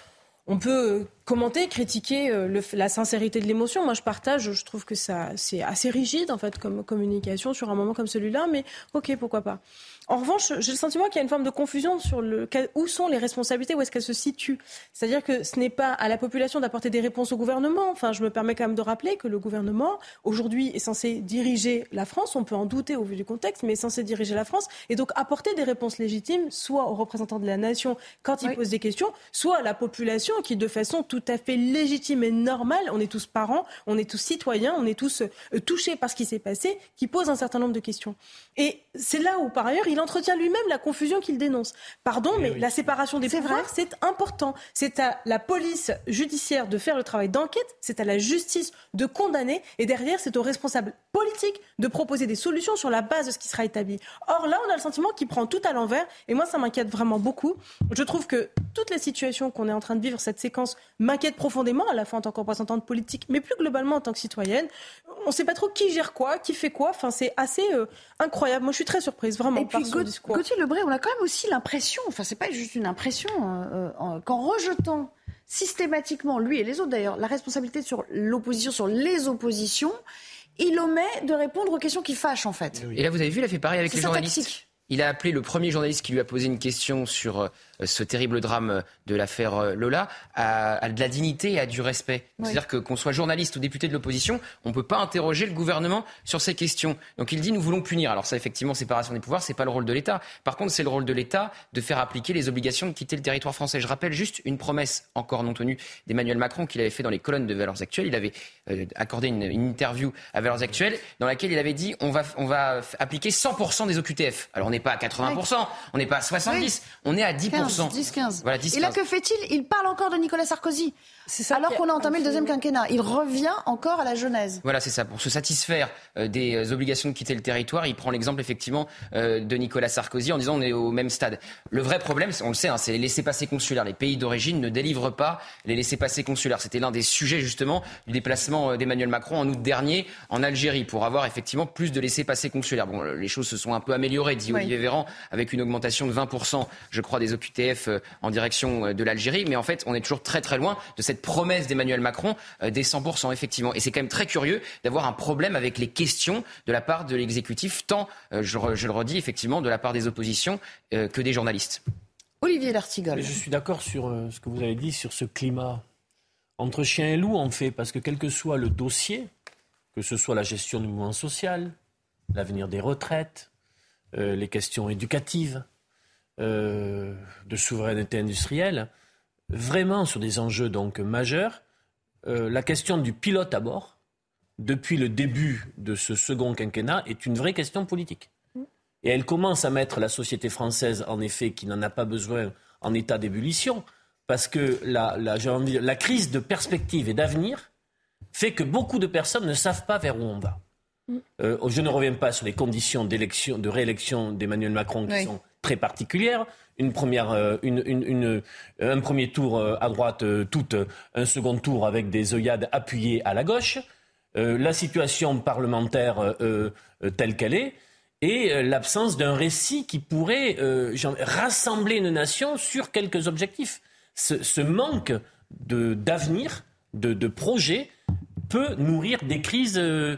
On peut commenter, critiquer la sincérité de l'émotion. Moi, je partage. Je trouve que ça, c'est assez rigide en fait comme communication sur un moment comme celui-là, mais ok, pourquoi pas. En revanche, j'ai le sentiment qu'il y a une forme de confusion sur le, où sont les responsabilités, où est-ce qu'elles se situent. C'est-à-dire que ce n'est pas à la population d'apporter des réponses au gouvernement. Enfin, je me permets quand même de rappeler que le gouvernement, aujourd'hui, est censé diriger la France. On peut en douter au vu du contexte, mais est censé diriger la France et donc apporter des réponses légitimes, soit aux représentants de la nation quand ils posent des questions, soit à la population qui, de façon tout à fait légitime et normale, on est tous parents, on est tous citoyens, on est tous euh, touchés par ce qui s'est passé, qui pose un certain nombre de questions. Et c'est là où, par ailleurs, il entretient lui-même la confusion qu'il dénonce. Pardon, eh mais la séparation des pouvoirs, c'est important. C'est à la police judiciaire de faire le travail d'enquête, c'est à la justice de condamner, et derrière, c'est aux responsables politiques de proposer des solutions sur la base de ce qui sera établi. Or là, on a le sentiment qu'il prend tout à l'envers, et moi, ça m'inquiète vraiment beaucoup. Je trouve que toutes les situations qu'on est en train de vivre, cette séquence, m'inquiète profondément, à la fois en tant que représentante politique, mais plus globalement en tant que citoyenne. On ne sait pas trop qui gère quoi, qui fait quoi. Enfin, c'est assez euh, incroyable. Moi, je suis très surprise, vraiment. Et puis, Gauthier Lebray, on a quand même aussi l'impression, enfin, c'est pas juste une impression, euh, euh, qu'en rejetant systématiquement, lui et les autres d'ailleurs, la responsabilité sur l'opposition, sur les oppositions, il omet de répondre aux questions qui fâchent, en fait. Et là, vous avez vu, il a fait pareil avec les journalistes. Il a appelé le premier journaliste qui lui a posé une question sur euh, ce terrible drame de l'affaire euh, Lola à, de la dignité et à du respect. C'est-à-dire que qu'on soit journaliste ou député de l'opposition, on ne peut pas interroger le gouvernement sur ces questions. Donc il dit nous voulons punir. Alors ça effectivement séparation des pouvoirs, c'est pas le rôle de l'État. Par contre c'est le rôle de l'État de faire appliquer les obligations de quitter le territoire français. Je rappelle juste une promesse encore non tenue d'Emmanuel Macron qu'il avait fait dans les colonnes de Valeurs Actuelles. Il avait euh, accordé une, interview à Valeurs Actuelles dans laquelle il avait dit on va on va appliquer 100% des OQTF. Alors on n'est pas à 80%, on n'est pas à 70, on est à 10%. 10, 15. Et là, que fait-il? Il parle encore de Nicolas Sarkozy. Alors qu'on a entamé le deuxième quinquennat, il revient encore à la Genèse. Voilà, c'est ça. Pour se satisfaire euh, des euh, obligations de quitter le territoire, il prend l'exemple effectivement euh, de Nicolas Sarkozy en disant on est au même stade. Le vrai problème, on le sait, hein, c'est les laissés-passer consulaires. Les pays d'origine ne délivrent pas les laissés-passer consulaires. C'était l'un des sujets justement du déplacement d'Emmanuel Macron en août dernier en Algérie pour avoir effectivement plus de laissés-passer consulaires. Bon, les choses se sont un peu améliorées, dit Olivier Véran, avec une augmentation de 20%, je crois, des OQTF en direction de l'Algérie. Mais en fait, on est toujours très très loin de cette promesse d'Emmanuel Macron des 100%, effectivement. Et c'est quand même très curieux d'avoir un problème avec les questions de la part de l'exécutif, tant, je, le redis, effectivement, de la part des oppositions que des journalistes. Olivier Lartigal. Je suis d'accord sur ce que vous avez dit sur ce climat entre chien et loup, en fait, parce que quel que soit le dossier, que ce soit la gestion du mouvement social, l'avenir des retraites, euh, les questions éducatives, euh, de souveraineté industrielle, vraiment sur des enjeux donc majeurs, euh, la question du pilote à bord, depuis le début de ce second quinquennat, est une vraie question politique. Et elle commence à mettre la société française, en effet, qui n'en a pas besoin, en état d'ébullition parce que la, la, crise de perspective et d'avenir fait que beaucoup de personnes ne savent pas vers où on va. Mm. Euh, je ne reviens pas sur les conditions d'élection, de réélection d'Emmanuel Macron qui sont très particulières. Une première, euh, une, un premier tour euh, à droite, tout, un second tour avec des œillades appuyées à la gauche, la situation parlementaire telle qu'elle est, et l'absence d'un récit qui pourrait rassembler une nation sur quelques objectifs ce, manque d'avenir, de, de, projet, peut nourrir des crises euh,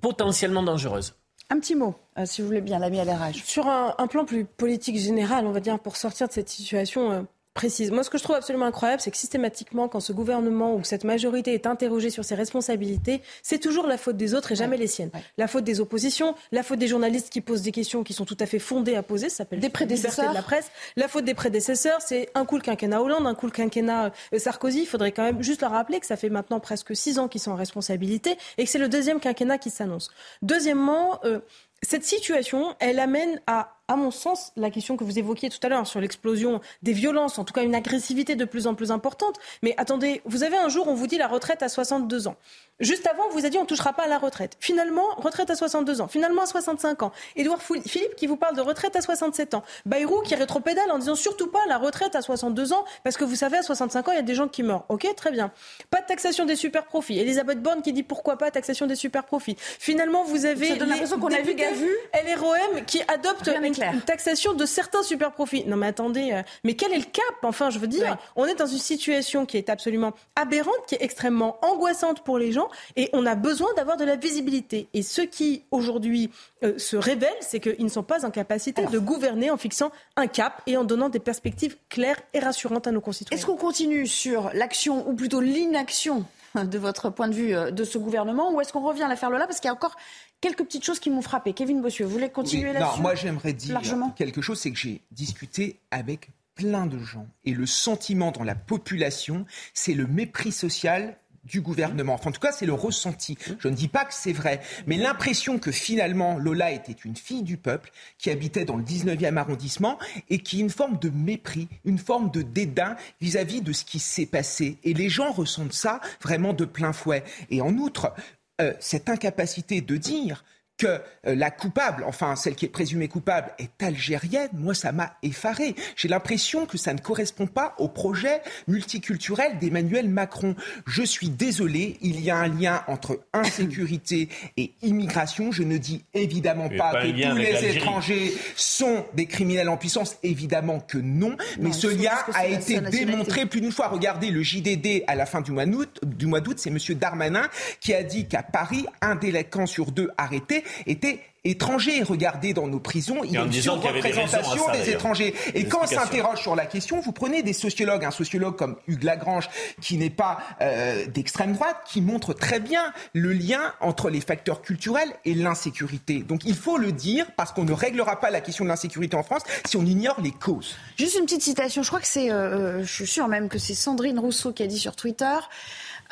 potentiellement dangereuses. Un petit mot, euh, si vous voulez bien, l'ami à l'RH. Sur un, plan plus politique général, on va dire, pour sortir de cette situation euh, précise. Moi, ce que je trouve absolument incroyable, c'est que systématiquement, quand ce gouvernement ou cette majorité est interrogée sur ses responsabilités, c'est toujours la faute des autres et jamais les siennes. La faute des oppositions, la faute des journalistes qui posent des questions qui sont tout à fait fondées à poser, ça s'appelle des prédécesseurs de la presse. La faute des prédécesseurs, c'est un coup le quinquennat Hollande, un coup le quinquennat euh, Sarkozy. Il faudrait quand même juste leur rappeler que ça fait maintenant presque six ans qu'ils sont en responsabilité et que c'est le deuxième quinquennat qui s'annonce. Deuxièmement, euh, cette situation, elle amène à à mon sens, la question que vous évoquiez tout à l'heure sur l'explosion des violences, en tout cas une agressivité de plus en plus importante. Mais attendez, vous avez un jour, on vous dit la retraite à 62 ans. Juste avant, on vous a dit on ne touchera pas à la retraite. Finalement, retraite à 62 ans. Finalement, à 65 ans. Édouard Philippe qui vous parle de retraite à 67 ans. Bayrou qui rétropédale en disant surtout pas la retraite à 62 ans parce que vous savez, à 65 ans, il y a des gens qui meurent. Ok, très bien. Pas de taxation des super profits. Elisabeth Borne qui dit pourquoi pas taxation des super profits. Finalement, vous avez. Ça donne l'impression qu'on a vu LROM qui adopte une une taxation de certains super profits. Non mais attendez, euh, mais quel est le cap? Enfin, je veux dire, on est dans une situation qui est absolument aberrante, qui est extrêmement angoissante pour les gens, et on a besoin d'avoir de la visibilité. Et ce qui aujourd'hui euh, se révèle, c'est qu'ils ne sont pas en capacité de gouverner en fixant un cap et en donnant des perspectives claires et rassurantes à nos concitoyens. Est-ce qu'on continue sur l'action ou plutôt l'inaction de votre point de vue euh, de ce gouvernement ou est-ce qu'on revient à l'affaire Lola parce qu'il y a encore quelques petites choses qui m'ont frappé. Kevin Bossuet, vous voulez continuer là-dessus Non, moi j'aimerais dire quelque chose, c'est que j'ai discuté avec plein de gens et le sentiment dans la population, c'est le mépris social du gouvernement. En tout cas, c'est le ressenti. Je ne dis pas que c'est vrai, mais l'impression que finalement Lola était une fille du peuple qui habitait dans le 19e arrondissement et qui une forme de mépris, une forme de dédain vis-à-vis de ce qui s'est passé. Et les gens ressentent ça vraiment de plein fouet. Et en outre, euh, cette incapacité de dire que euh, la coupable, enfin celle qui est présumée coupable, est algérienne, moi ça m'a effaré. J'ai l'impression que ça ne correspond pas au projet multiculturel d'Emmanuel Macron. Je suis désolé, il y a un lien entre insécurité et immigration. Je ne dis évidemment pas, que tous les étrangers sont des criminels en puissance, évidemment que non, mais ce lien a été démontré plus d'une fois. Regardez le JDD à la fin du mois d'août, c'est M. Darmanin qui a dit qu'à Paris, un délinquant sur deux arrêté était étrangers. Regardez dans nos prisons, il y a une surreprésentation des, des étrangers. Et quand on s'interroge sur la question, vous prenez des sociologues, un sociologue comme Hugues Lagrange, qui n'est pas euh, d'extrême droite, qui montre très bien le lien entre les facteurs culturels et l'insécurité. Donc il faut le dire, parce qu'on ne réglera pas la question de l'insécurité en France si on ignore les causes. Juste une petite citation, je crois que c'est, euh, euh, je suis sûre même que c'est Sandrine Rousseau qui a dit sur Twitter.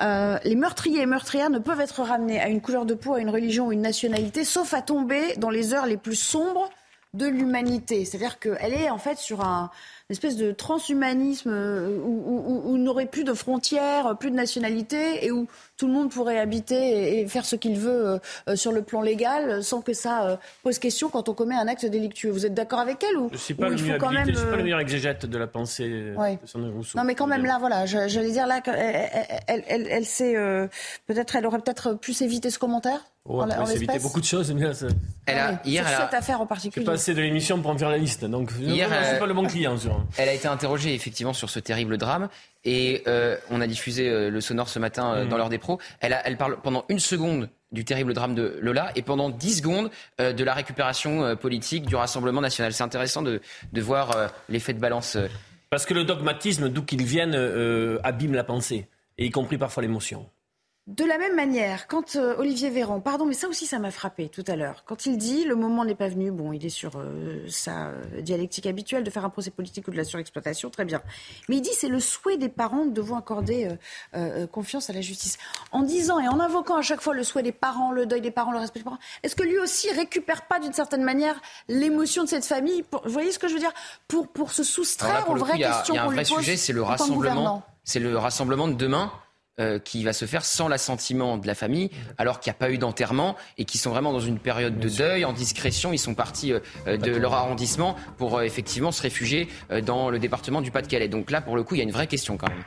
Euh, les meurtriers et meurtrières ne peuvent être ramenés à une couleur de peau, à une religion ou une nationalité, sauf à tomber dans les heures les plus sombres de l'humanité. C'est-à-dire qu'elle est en fait sur un, espèce de transhumanisme euh, où, où, n'aurait plus de frontières, plus de nationalité et où tout le monde pourrait habiter et, faire ce qu'il veut euh, euh, sur le plan légal sans que ça pose question quand on commet un acte délictueux. Vous êtes d'accord avec elle ou Je ne suis pas, le, mieux même... je suis pas le meilleur exégète de la pensée de Sandrine Rousseau. Non, mais quand même là, voilà, j'allais dire là, elle, elle, elle, elle, peut-être, elle aurait peut-être plus évité ce commentaire? Oh, on a évité beaucoup de choses. Mais ça... elle a, hier, sur cette affaire en particulier. Je suis passé de l'émission pour me faire la liste. Donc, hier, je ne suis pas le bon client. Sur... Elle a été interrogée effectivement sur ce terrible drame. Et euh, on a diffusé euh, le sonore ce matin euh, dans mm. l'heure des pros. Elle, a, elle parle pendant une seconde du terrible drame de Lola et pendant 10 secondes de la récupération politique du Rassemblement national. C'est intéressant de, de voir l'effet de balance. Parce que le dogmatisme, d'où qu'il vienne, abîme la pensée, et y compris parfois l'émotion. De la même manière, quand euh, Olivier Véran, pardon, mais ça aussi ça m'a frappé tout à l'heure, quand il dit le moment n'est pas venu, bon, il est sur euh, sa euh, dialectique habituelle de faire un procès politique ou de la surexploitation, très bien. Mais il dit c'est le souhait des parents de vous accorder confiance à la justice. En disant et en invoquant à chaque fois le souhait des parents, le deuil des parents, le respect des parents, est-ce que lui aussi récupère pas d'une certaine manière l'émotion de cette famille Vous voyez ce que je veux dire? Pour, pour se soustraire aux vraies questions qu'on lui pose. Il y a un vrai sujet, c'est le rassemblement. C'est le rassemblement de demain euh, qui va se faire sans l'assentiment de la famille, alors qu'il n'y a pas eu d'enterrement et qui sont vraiment dans une période de deuil, en discrétion. Ils sont partis euh, euh, de leur arrondissement pour effectivement se réfugier dans le département du Pas-de-Calais. Donc là, pour le coup, il y a une vraie question quand même.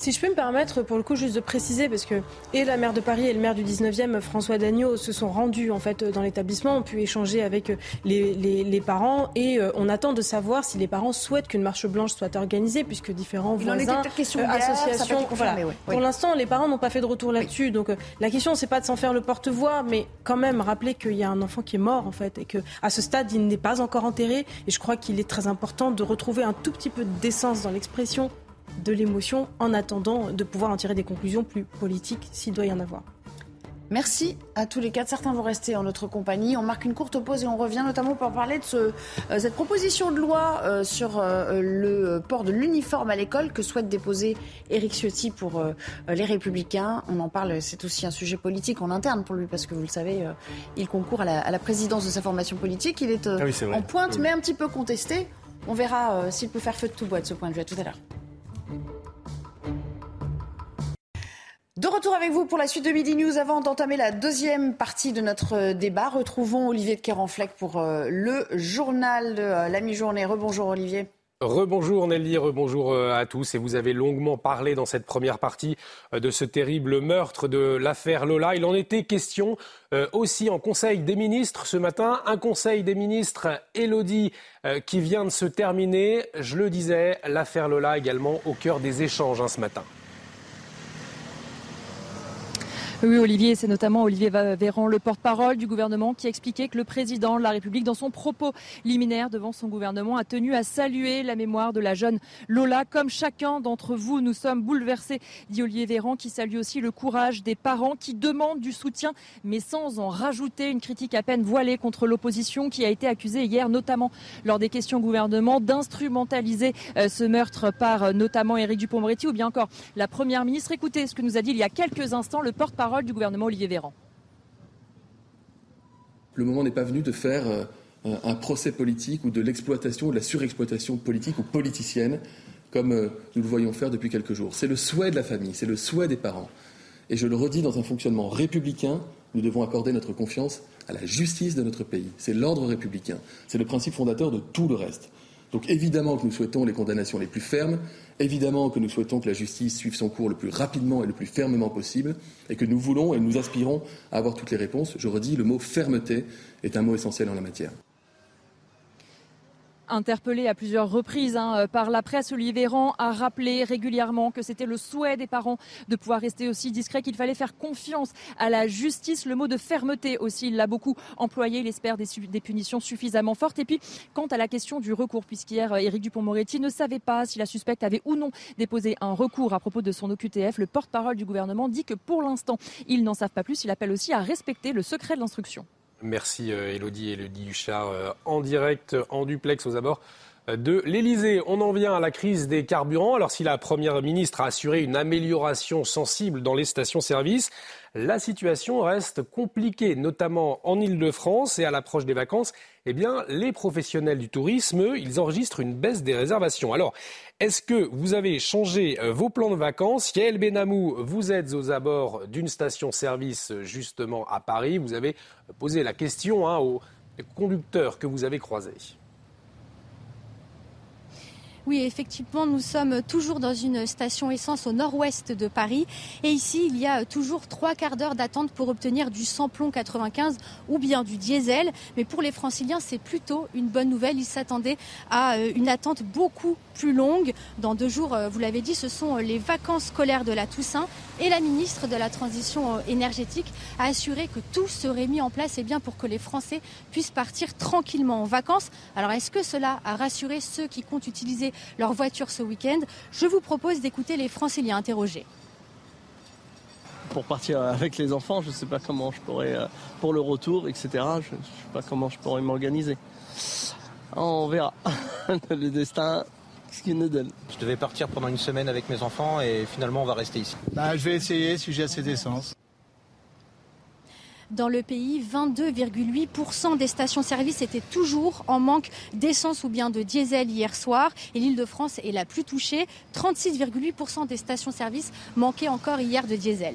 Si je peux me permettre, pour le coup, juste de préciser, parce que et la maire de Paris et le maire du 19e, François Dagneau, se sont rendus en fait dans l'établissement, ont pu échanger avec les, les, parents et euh, on attend de savoir si les parents souhaitent qu'une marche blanche soit organisée, puisque différents voisins, euh, associations, voilà. Pour l'instant, les parents n'ont pas fait de retour là-dessus. Donc euh, la question, c'est pas de s'en faire le porte-voix, mais quand même rappeler qu'il y a un enfant qui est mort en fait et que à ce stade, il n'est pas encore enterré. Et je crois qu'il est très important de retrouver un tout petit peu d'essence dans l'expression de l'émotion en attendant de pouvoir en tirer des conclusions plus politiques s'il doit y en avoir. Merci à tous les quatre. Certains vont rester en notre compagnie. On marque une courte pause et on revient notamment pour parler de ce, euh, cette proposition de loi euh, sur euh, le port de l'uniforme à l'école que souhaite déposer Éric Ciotti pour les Républicains. On en parle, c'est aussi un sujet politique en interne pour lui parce que vous le savez, il concourt à la, présidence de sa formation politique. Il est, ah en pointe mais un petit peu contesté. On verra s'il peut faire feu de tout bois de ce point de vue. À tout à l'heure. De retour avec vous pour la suite de Midi News. Avant d'entamer la deuxième partie de notre euh, débat, retrouvons Olivier de Kerenfleck pour euh, le journal de euh, la mi-journée. Rebonjour Olivier. Rebonjour Nelly, rebonjour à tous. Et vous avez longuement parlé dans cette première partie de ce terrible meurtre de l'affaire Lola. Il en était question aussi en Conseil des ministres ce matin. Un Conseil des ministres, Elodie, qui vient de se terminer. Je le disais, l'affaire Lola également au cœur des échanges hein, ce matin. Oui, Olivier, c'est notamment Olivier Véran, le porte-parole du gouvernement, qui expliquait que le président de la République, dans son propos liminaire devant son gouvernement, a tenu à saluer la mémoire de la jeune Lola. Comme chacun d'entre vous, nous sommes bouleversés, dit Olivier Véran, qui salue aussi le courage des parents qui demandent du soutien, mais sans en rajouter une critique à peine voilée contre l'opposition qui a été accusée hier, notamment lors des questions au gouvernement, d'instrumentaliser euh, ce meurtre par euh, notamment Éric Dupond-Moretti ou bien encore la première ministre. Écoutez ce que nous a dit il y a quelques instants le porte-parole Le moment n'est pas venu de faire euh, un procès politique ou de l'exploitation ou de la surexploitation politique ou politicienne comme euh, nous le voyons faire depuis quelques jours. C'est le souhait de la famille, c'est le souhait des parents. Et je le redis, dans un fonctionnement républicain, nous devons accorder notre confiance à la justice de notre pays. C'est l'ordre républicain. C'est le principe fondateur de tout le reste. Donc évidemment que nous souhaitons les condamnations les plus fermes, évidemment que nous souhaitons que la justice suive son cours le plus rapidement et le plus fermement possible, et que nous voulons et nous aspirons à avoir toutes les réponses. Je redis, le mot fermeté est un mot essentiel en la matière interpellé à plusieurs reprises hein, euh, par la presse, Olivier Véran a rappelé régulièrement que c'était le souhait des parents de pouvoir rester aussi discret, qu'il fallait faire confiance à la justice. Le mot de fermeté aussi, il l'a beaucoup employé. Il espère des, punitions suffisamment fortes. Et puis, quant à la question du recours, puisqu'hier, euh, Éric Dupont-Moretti ne savait pas si la suspecte avait ou non déposé un recours à propos de son OQTF, le porte-parole du gouvernement dit que pour l'instant, ils n'en savent pas plus. Il appelle aussi à respecter le secret de l'instruction. Merci euh, Elodie Elodie Huchard euh, en direct, en duplex aux abords euh, de l'Elysée. On en vient à la crise des carburants. Alors si la Première ministre a assuré une amélioration sensible dans les stations-service, la situation reste compliquée, notamment en Ile-de-France et à l'approche des vacances. Eh bien, les professionnels du tourisme, ils enregistrent une baisse des réservations. Alors, est-ce que vous avez changé euh, vos plans de vacances? Yael Benamou, vous êtes aux abords d'une station-service justement à Paris. Vous avez posé la question hein, aux conducteurs que vous avez croisés. Oui, effectivement, nous sommes toujours dans une station essence au nord-ouest de Paris. Et ici, il y a toujours trois quarts d'heure d'attente pour obtenir du samplon 95 ou bien du diesel. Mais pour les franciliens, c'est plutôt une bonne nouvelle. Ils s'attendaient à euh, une attente beaucoup plus longue. Dans deux jours, euh, vous l'avez dit, ce sont les vacances scolaires de la Toussaint. Et la ministre de la Transition euh, énergétique a assuré que tout serait mis en place et eh bien, pour que les Français puissent partir tranquillement en vacances. Alors est-ce que cela a rassuré ceux qui comptent utiliser leur voiture ce week-end Je vous propose d'écouter les Franciliens interrogés pour partir avec les enfants, je ne sais pas comment je pourrais, euh, pour le retour, etc., je ne sais pas comment je pourrais m'organiser. On verra. le destin, ce qu'il nous donne. Je devais partir pendant une semaine avec mes enfants et finalement on va rester ici. Bah, je vais essayer si j'ai assez d'essence. Dans le pays, 22,8% des stations-service étaient toujours en manque d'essence ou bien de diesel hier soir. Et l'Île-de-France est la plus touchée. 36,8% des stations-service manquaient encore hier de diesel.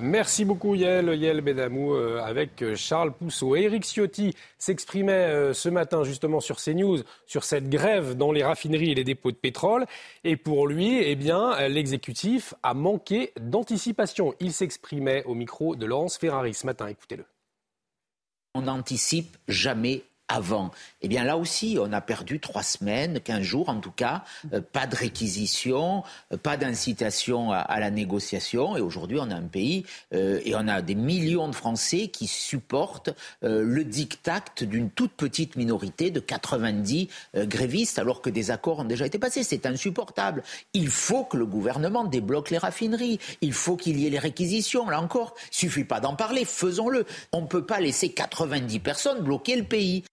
Merci beaucoup Yael, Yael Benamou euh, avec euh, Charles Pousseau. Eric Ciotti s'exprimait euh, ce matin justement sur CNews sur cette grève dans les raffineries et les dépôts de pétrole. Et pour lui, eh bien, l'exécutif a manqué d'anticipation. Il s'exprimait au micro de Laurence Ferrari ce matin. Écoutez-le. On n'anticipe jamais avant. Eh bien là aussi, on a perdu trois semaines, quinze jours en tout cas, euh, pas de réquisition, euh, pas d'incitation à, la négociation. Et aujourd'hui, on a un pays euh, et on a des millions de Français qui supportent le diktat d'une toute petite minorité de 90 grévistes, alors que des accords ont déjà été passés. C'est insupportable. Il faut que le gouvernement débloque les raffineries. Il faut qu'il y ait les réquisitions. Là encore, suffit pas d'en parler, faisons-le. On ne peut pas laisser 90 personnes bloquer le pays.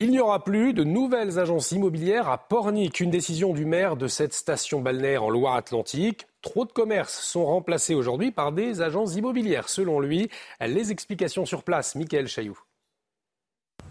Il n'y aura plus de nouvelles agences immobilières à Pornic, une décision du maire de cette station balnéaire en Loire-Atlantique. Trop de commerces sont remplacés aujourd'hui par des agences immobilières, selon lui. Les explications sur place, Michael Chailloux.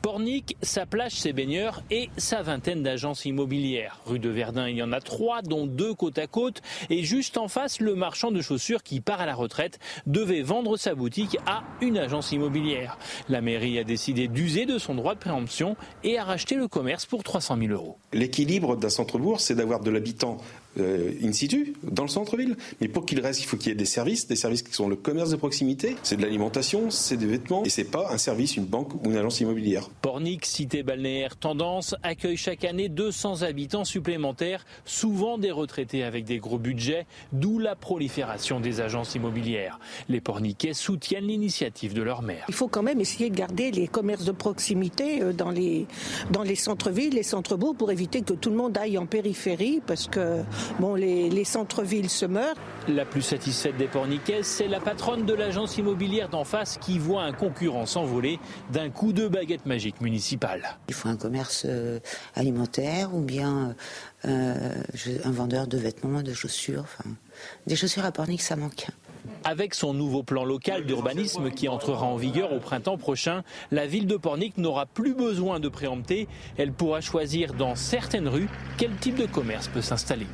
Pornic, sa plage, ses baigneurs et sa vingtaine d'agences immobilières. Rue de Verdun, il y en a trois, dont deux côte à côte. Et juste en face, le marchand de chaussures qui part à la retraite devait vendre sa boutique à une agence immobilière. La mairie a décidé d'user de son droit de préemption et a racheté le commerce pour 300 000 euros. L'équilibre d'un centre-bourg, c'est d'avoir de l'habitant euh, in situ, dans le centre-ville. Mais pour qu'il reste, il faut qu'il y ait des services, des services qui sont le commerce de proximité, c'est de l'alimentation, c'est des vêtements, et c'est pas un service, une banque ou une agence immobilière. Pornic, cité balnéaire tendance, accueille chaque année 200 habitants supplémentaires, souvent des retraités avec des gros budgets, d'où la prolifération des agences immobilières. Les Porniquais soutiennent l'initiative de leur maire. Il faut quand même essayer de garder les commerces de proximité euh, dans les, dans les centres-villes, les centres-bourgs, pour éviter que tout le monde aille en périphérie, parce que bon, les, centres-villes se meurent. La plus satisfaite des porniquaises, c'est la patronne de l'agence immobilière d'en face qui voit un concurrent s'envoler d'un coup de baguette magique municipale. Il faut un commerce euh, alimentaire ou bien euh, un vendeur de vêtements, de chaussures. Enfin, des chaussures à Pornic, ça manque. Avec son nouveau plan local d'urbanisme qui entrera en vigueur au printemps prochain, la ville de Pornic n'aura plus besoin de préempter. Elle pourra choisir dans certaines rues quel type de commerce peut s'installer.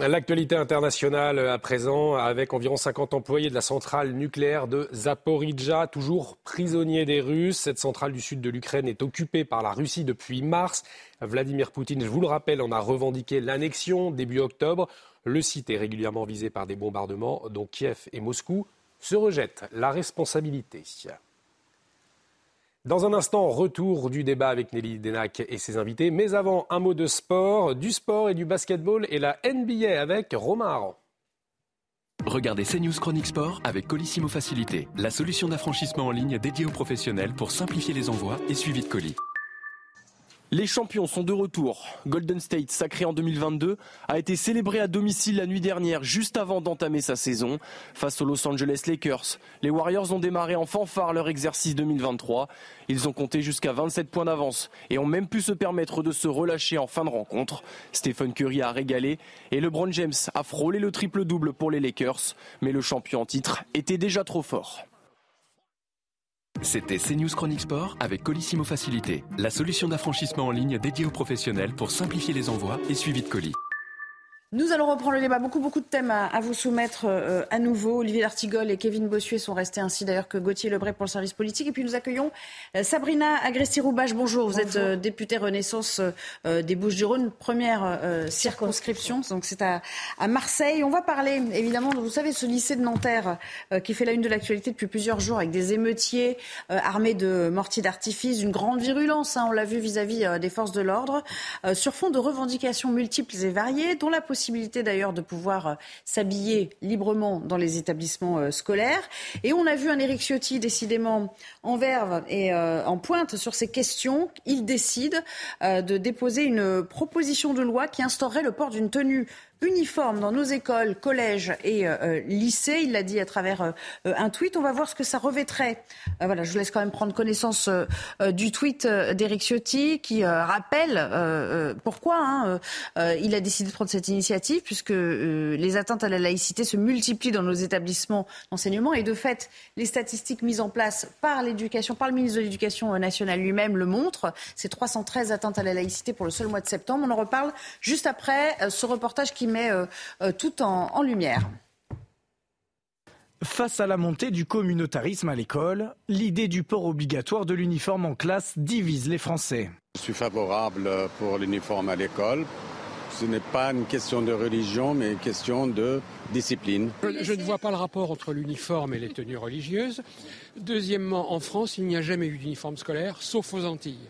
L'actualité internationale à présent, avec environ 50 employés de la centrale nucléaire de Zaporizhzhia, toujours prisonniers des Russes. Cette centrale du sud de l'Ukraine est occupée par la Russie depuis mars. Vladimir Poutine, je vous le rappelle, en a revendiqué l'annexion début octobre. Le site est régulièrement visé par des bombardements dont Kiev et Moscou se rejettent la responsabilité. Dans un instant, retour du débat avec Nelly Denac et ses invités. Mais avant, un mot de sport, du sport et du basketball et la NBA avec Romain Aran. Regardez CNews Chronique Sport avec Colissimo Facilité, la solution d'affranchissement en ligne dédiée aux professionnels pour simplifier les envois et suivi de colis. Les champions sont de retour. Golden State, sacré en 2022, a été célébré à domicile la nuit dernière, juste avant d'entamer sa saison. Face aux Los Angeles Lakers, les Warriors ont démarré en fanfare leur exercice 2023. Ils ont compté jusqu'à 27 points d'avance et ont même pu se permettre de se relâcher en fin de rencontre. Stephen Curry a régalé et LeBron James a frôlé le triple-double pour les Lakers. Mais le champion en titre était déjà trop fort. C'était CNews Chronique Sport avec Colissimo Facilité, la solution d'affranchissement en ligne dédiée aux professionnels pour simplifier les envois et suivi de colis. Nous allons reprendre le débat. Beaucoup, beaucoup de thèmes à, vous soumettre euh, à nouveau. Olivier Lartigol et Kevin Bossuet sont restés ainsi d'ailleurs que Gauthier Lebray pour le service politique. Et puis nous accueillons euh, Sabrina Agresti-Roubache. Bonjour. Vous êtes euh, députée Renaissance des Bouches-du-Rhône, première circonscription. Donc c'est à, à, Marseille. On va parler évidemment, vous savez, ce lycée de Nanterre qui fait la une de l'actualité depuis plusieurs jours avec des émeutiers armés de mortiers d'artifice, une grande virulence. Hein, on l'a vu vis-à-vis des forces de l'ordre, sur fond de revendications multiples et variées, dont la possibilité possibilité d'ailleurs de pouvoir euh, s'habiller librement dans les établissements euh, scolaires. Et on a vu un Éric Ciotti décidément en verve et euh, en pointe sur ces questions. Il décide de déposer une proposition de loi qui instaurerait le port d'une tenue uniforme dans nos écoles, collèges et euh, euh, lycées. Il l'a dit à travers euh, un tweet. On va voir ce que ça revêtrait. voilà, je vous laisse quand même prendre connaissance du tweet d'Éric Ciotti qui rappelle pourquoi hein, il a décidé de prendre cette initiative puisque les atteintes à la laïcité se multiplient dans nos établissements d'enseignement et de fait, les statistiques mises en place par l'éducation, par le ministre de l'Éducation nationale lui-même le montrent. C'est 313 atteintes à la laïcité pour le seul mois de septembre. On en reparle juste après ce reportage qui met euh, euh, tout en, lumière. Face à la montée du communautarisme à l'école, l'idée du port obligatoire de l'uniforme en classe divise les Français. Je suis favorable pour l'uniforme à l'école. Ce n'est pas une question de religion, mais une question de discipline. Je, ne vois pas le rapport entre l'uniforme et les tenues religieuses. Deuxièmement, en France, il n'y a jamais eu d'uniforme scolaire, sauf aux Antilles.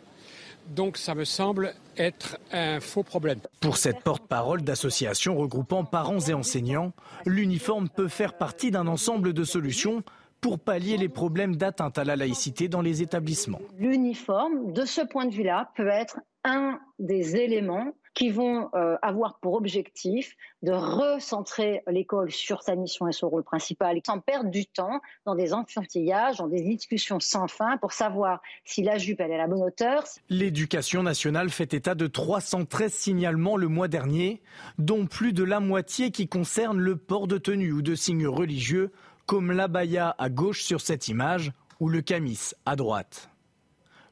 Donc ça me semble être un faux problème. Pour cette porte-parole d'association regroupant parents et enseignants, l'uniforme peut faire partie d'un ensemble de solutions pour pallier les problèmes d'atteinte à la laïcité dans les établissements. L'uniforme, de ce point de vue-là, peut être un des éléments qui vont euh, avoir pour objectif de recentrer l'école sur sa mission et son rôle principal, sans perdre du temps dans des enfantillages, dans des discussions sans fin pour savoir si la jupe elle est à la bonne hauteur. L'éducation nationale fait état de 313 signalements le mois dernier, dont plus de la moitié qui concernent le port de tenue ou de signes religieux, comme l'abaya à gauche sur cette image ou le camis à droite.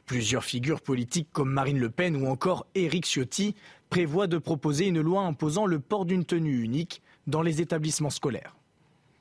Plusieurs figures politiques comme Marine Le Pen ou encore Éric Ciotti prévoit de proposer une loi imposant le port d'une tenue unique dans les établissements scolaires.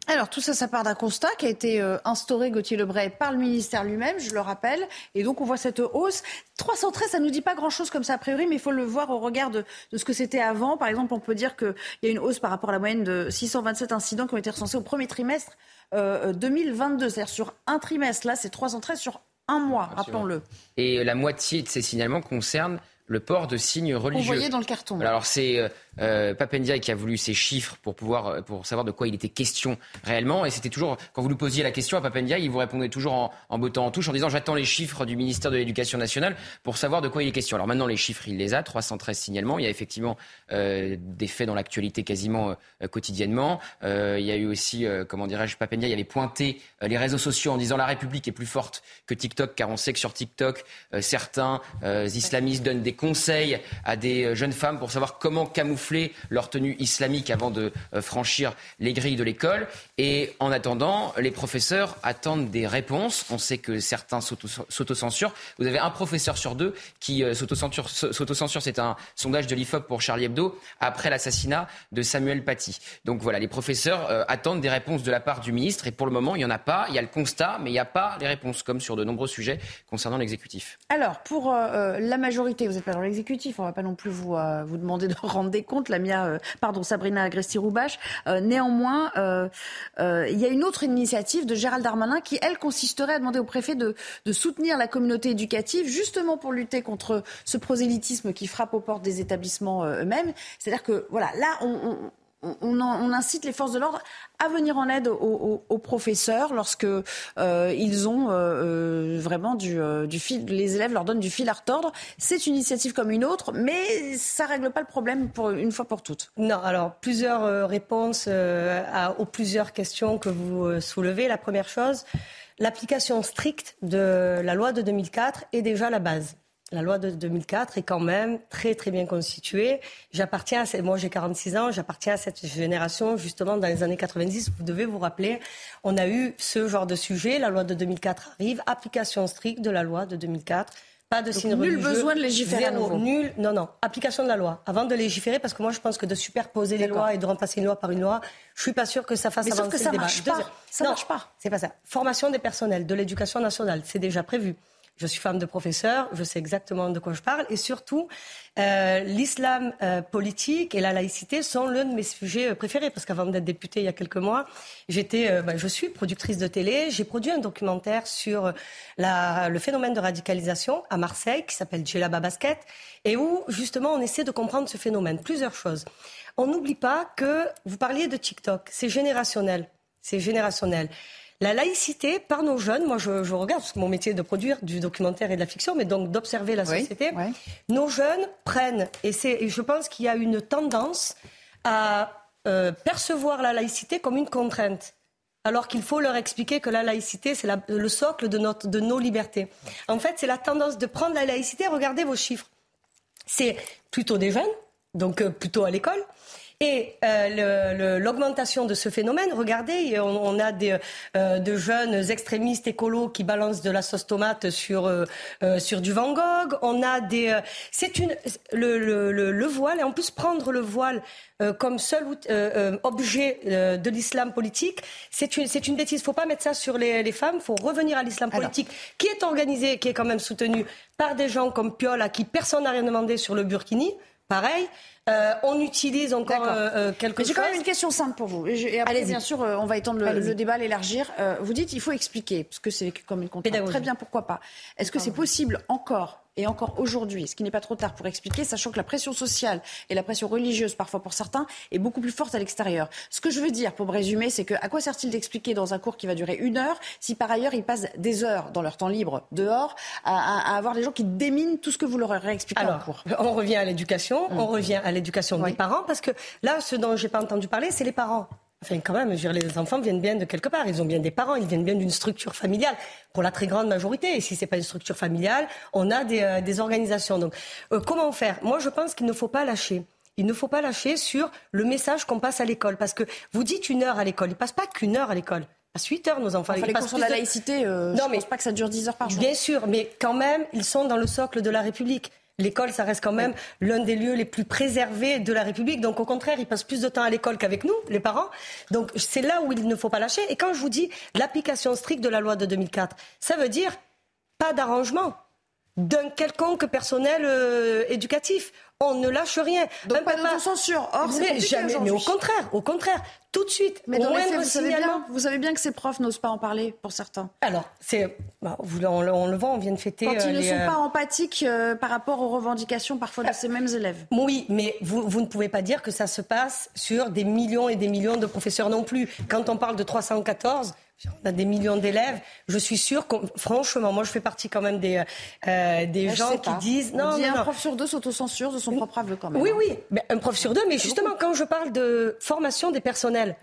Alors tout ça, ça part d'un constat qui a été euh, instauré, Gauthier Lebray, par le ministère lui-même, je le rappelle. Et donc on voit cette hausse. 313, ça ne nous dit pas grand-chose comme ça a priori, mais il faut le voir au regard de, ce que c'était avant. Par exemple, on peut dire qu'il y a une hausse par rapport à la moyenne de 627 incidents qui ont été recensés au premier trimestre 2022. Euh, C'est-à-dire sur un trimestre, là c'est 313 sur un mois, rappelons-le. Et la moitié de ces signalements concernent le port de signes religieux. Vous voyez dans le carton. Alors c'est euh, euh, Papendia qui a voulu ces chiffres pour pouvoir euh, pour savoir de quoi il était question réellement. Et c'était toujours quand vous lui posiez la question à Papendia, il vous répondait toujours en, en bottant en touche en disant j'attends les chiffres du ministère de l'Éducation nationale pour savoir de quoi il est question. Alors maintenant les chiffres il les a, 313 signalements. Il y a effectivement euh, des faits dans l'actualité quasiment euh, quotidiennement. Il y a eu aussi comment dirais-je Papendia, il avait pointé les réseaux sociaux en disant la République est plus forte que TikTok car on sait que sur TikTok certains islamistes donnent des conseils à des jeunes femmes pour savoir comment camoufler leur tenue islamique avant de euh, franchir les grilles de l'école. Et en attendant, les professeurs attendent des réponses. On sait que certains s'autocensurent. Vous avez un professeur sur deux qui euh, s'autocensure. C'est un sondage de l'IFOP pour Charlie Hebdo après l'assassinat de Samuel Paty. Donc voilà, les professeurs euh, attendent des réponses de la part du ministre. Et pour le moment, il n'y en a pas. Il y a le constat, mais il n'y a pas les réponses, comme sur de nombreux sujets concernant l'exécutif. Alors, pour la majorité, vous l'exécutif. On ne va pas non plus vous, vous demander de rendre des compte, la Mia, euh, pardon, Sabrina Agresti-Roubache. Euh, néanmoins, euh, il y a une autre initiative de Gérald Darmanin qui, elle, consisterait à demander au préfet de, soutenir la communauté éducative, justement pour lutter contre ce prosélytisme qui frappe aux portes des établissements eux-mêmes. C'est-à-dire que, voilà, là, on, incite les forces de l'ordre à venir en aide aux, professeurs lorsque euh, ils ont euh, euh, vraiment du, du, fil, les élèves leur donnent du fil à retordre. C'est une initiative comme une autre, mais ça règle pas le problème pour une fois pour toutes. Non, alors plusieurs réponses aux plusieurs questions que vous soulevez. La première chose, l'application stricte de la loi de 2004 est déjà la base la loi de 2004 est quand même très très bien constituée. J'appartiens, à, moi j'ai 46 ans, j'appartiens à cette génération justement dans les années 90. Vous devez vous rappeler, on a eu ce genre de sujet. La loi de 2004 arrive, application stricte de la loi de 2004 Pas de signe nul besoin de légiférer à Zéro, nouveau. nul, non, non. Application de la loi. Avant de légiférer, parce que moi, je pense que de superposer les lois et de remplacer une loi par une loi, je suis pas sûre que ça fasse Mais sauf avancer que ça le débat. marche pas. Ça non, marche pas. C'est pas ça. Formation des personnels de l'éducation nationale, c'est déjà prévu. Je suis femme de professeur, je sais exactement de quoi je parle. Et surtout, euh, l'islam euh, politique et la laïcité sont l'un de mes sujets euh, préférés. Parce qu'avant d'être députée il y a quelques mois, j'étais, ben, je suis productrice de télé. J'ai produit un documentaire sur le phénomène de radicalisation à Marseille qui s'appelle Djellaba Basket et où justement on essaie de comprendre ce phénomène. Plusieurs choses. On n'oublie pas que vous parliez de TikTok, c'est générationnel. C'est générationnel. La laïcité, par nos jeunes, moi je, je regarde, parce que mon métier est de produire du documentaire et de la fiction, mais donc d'observer la société, nos jeunes prennent, et, et je pense qu'il y a une tendance à euh, percevoir la laïcité comme une contrainte. Alors qu'il faut leur expliquer que la laïcité, c'est la- le socle de, notre, de nos libertés. En fait, c'est la tendance de prendre la laïcité. Regardez vos chiffres. C'est plutôt des jeunes, donc euh, plutôt à l'école. Et euh, l'augmentation de ce phénomène, regardez, on, on a des euh, de jeunes extrémistes écolos qui balancent de la sauce tomate sur euh, euh, sur du Van Gogh. On a des, euh, c'est une le, le, le, le voile et en plus prendre le voile euh, comme seul objet euh, de l'islam politique, c'est une c'est une bêtise. Faut pas mettre ça sur les, les femmes. Faut revenir à l'islam politique, qui est organisé, qui est quand même soutenu par des gens comme Piolle à qui personne n'a rien demandé sur le burkini. Pareil, Euh, on utilise encore euh, euh, quelque j'ai quand même une question simple pour vous. Et, je- et après, Allez-y. bien sûr, euh, on va étendre le, débat, l'élargir. Vous dites il faut expliquer, parce que c'est vécu comme une contrainte. Pédagogie. Très bien, pourquoi pas. Est-ce que c'est possible encore et encore aujourd'hui, ce qui n'est pas trop tard pour expliquer, sachant que la pression sociale et la pression religieuse, parfois pour certains, est beaucoup plus forte à l'extérieur. Ce que je veux dire, pour me résumer, c'est que à quoi sert-il d'expliquer dans un cours qui va durer une heure si par ailleurs ils passent des heures dans leur temps libre dehors à, à- à avoir des gens qui déminent tout ce que vous leur aurez expliqué en Alors, cours on revient à l'éducation, Mm. on revient à l'éducation des parents, parce que là, ce dont j'ai pas entendu parler, c'est les parents. Enfin, quand même, je veux dire, les enfants viennent bien de quelque part. Ils ont bien des parents, ils viennent bien d'une structure familiale, pour la très grande majorité. Et si c'est pas une structure familiale, on a des, euh, des organisations. Donc, euh, comment faire? Moi, je pense qu'il ne faut pas lâcher. Il ne faut pas lâcher sur le message qu'on passe à l'école. Parce que vous dites une heure à l'école. Ils passent pas qu'une heure à l'école. Ils passent huit heures, nos enfants. Enfin, Ils les cours sur la plus de- laïcité, euh, je pense pas que ça dure 10 heures par jour. Bien sûr, mais quand même, ils sont dans le socle de la République. L'école, ça reste quand même l'un des lieux les plus préservés de la République. Donc, au contraire, ils passent plus de temps à l'école qu'avec nous, les parents. Donc, c'est là où il ne faut pas lâcher. Et quand je vous dis l'application stricte de la loi de 2004, ça veut dire pas d'arrangement d'un quelconque personnel euh, éducatif. On ne lâche rien. Donc, pas d'autocensure. Or, c'est mais, jamais, mais au contraire, au contraire, tout de suite. Mais dans les faits, vous savez, bien, vous savez bien que ces profs n'osent pas en parler pour certains. Alors, c'est, bah, on, le- on le voit, on vient de fêter. Quand euh, ils ne sont euh, pas empathiques euh, par rapport aux revendications parfois de ces mêmes élèves. Oui, mais vous, vous ne pouvez pas dire que ça se passe sur des millions et des millions de professeurs non plus. Quand on parle de 314, on a des millions d'élèves. Je suis sûre, qu'on- franchement, moi je fais partie quand même des, euh, des gens qui disent... On Non, dit non, un non. prof sur deux s'autocensure de son propre aveu quand même. Oui, hein. oui, mais un prof sur deux, mais justement, quand je parle de formation des personnels,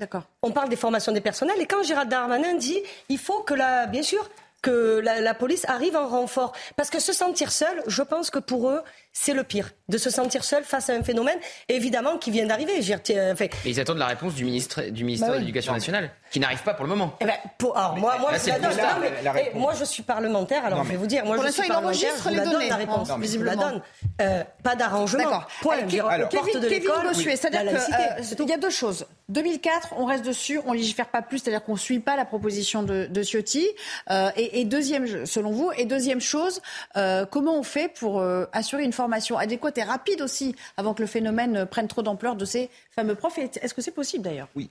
on parle des formations des personnels, et quand Gérald Darmanin dit, il faut que la, bien sûr, que la, la police arrive en renfort. Parce que se sentir seul, je pense que pour eux, c'est le pire. De se sentir seul face à un phénomène, évidemment, qui vient d'arriver. Enfin, Mais ils attendent la réponse du ministre du ministère Bah de l'Éducation nationale, qui n'arrive pas pour le moment. Eh ben, pour- alors, moi, moi, là, je c'est la le donne. constat, Non, mais, la- la eh, moi, je suis parlementaire, alors Non, je vais vous dire. Moi, Pour je suis il parlementaire, enregistre je vous les la donne, la réponse. Non, je la donne. Euh, pas d'arrangement. Point. Euh, dire, Kevin- de Kevin l'école, Bossuet, c'est-à-dire laïcité, euh, y a deux choses. 2004, on reste dessus, on légifère pas plus, c'est-à-dire qu'on ne suit pas la proposition de, de Ciotti. Euh, et, et deuxième, selon vous, et deuxième chose, euh, comment on fait pour euh, assurer une formation adéquate et rapide aussi avant que le phénomène euh, prenne trop d'ampleur de ces fameux profs Est-ce que c'est possible d'ailleurs? Oui.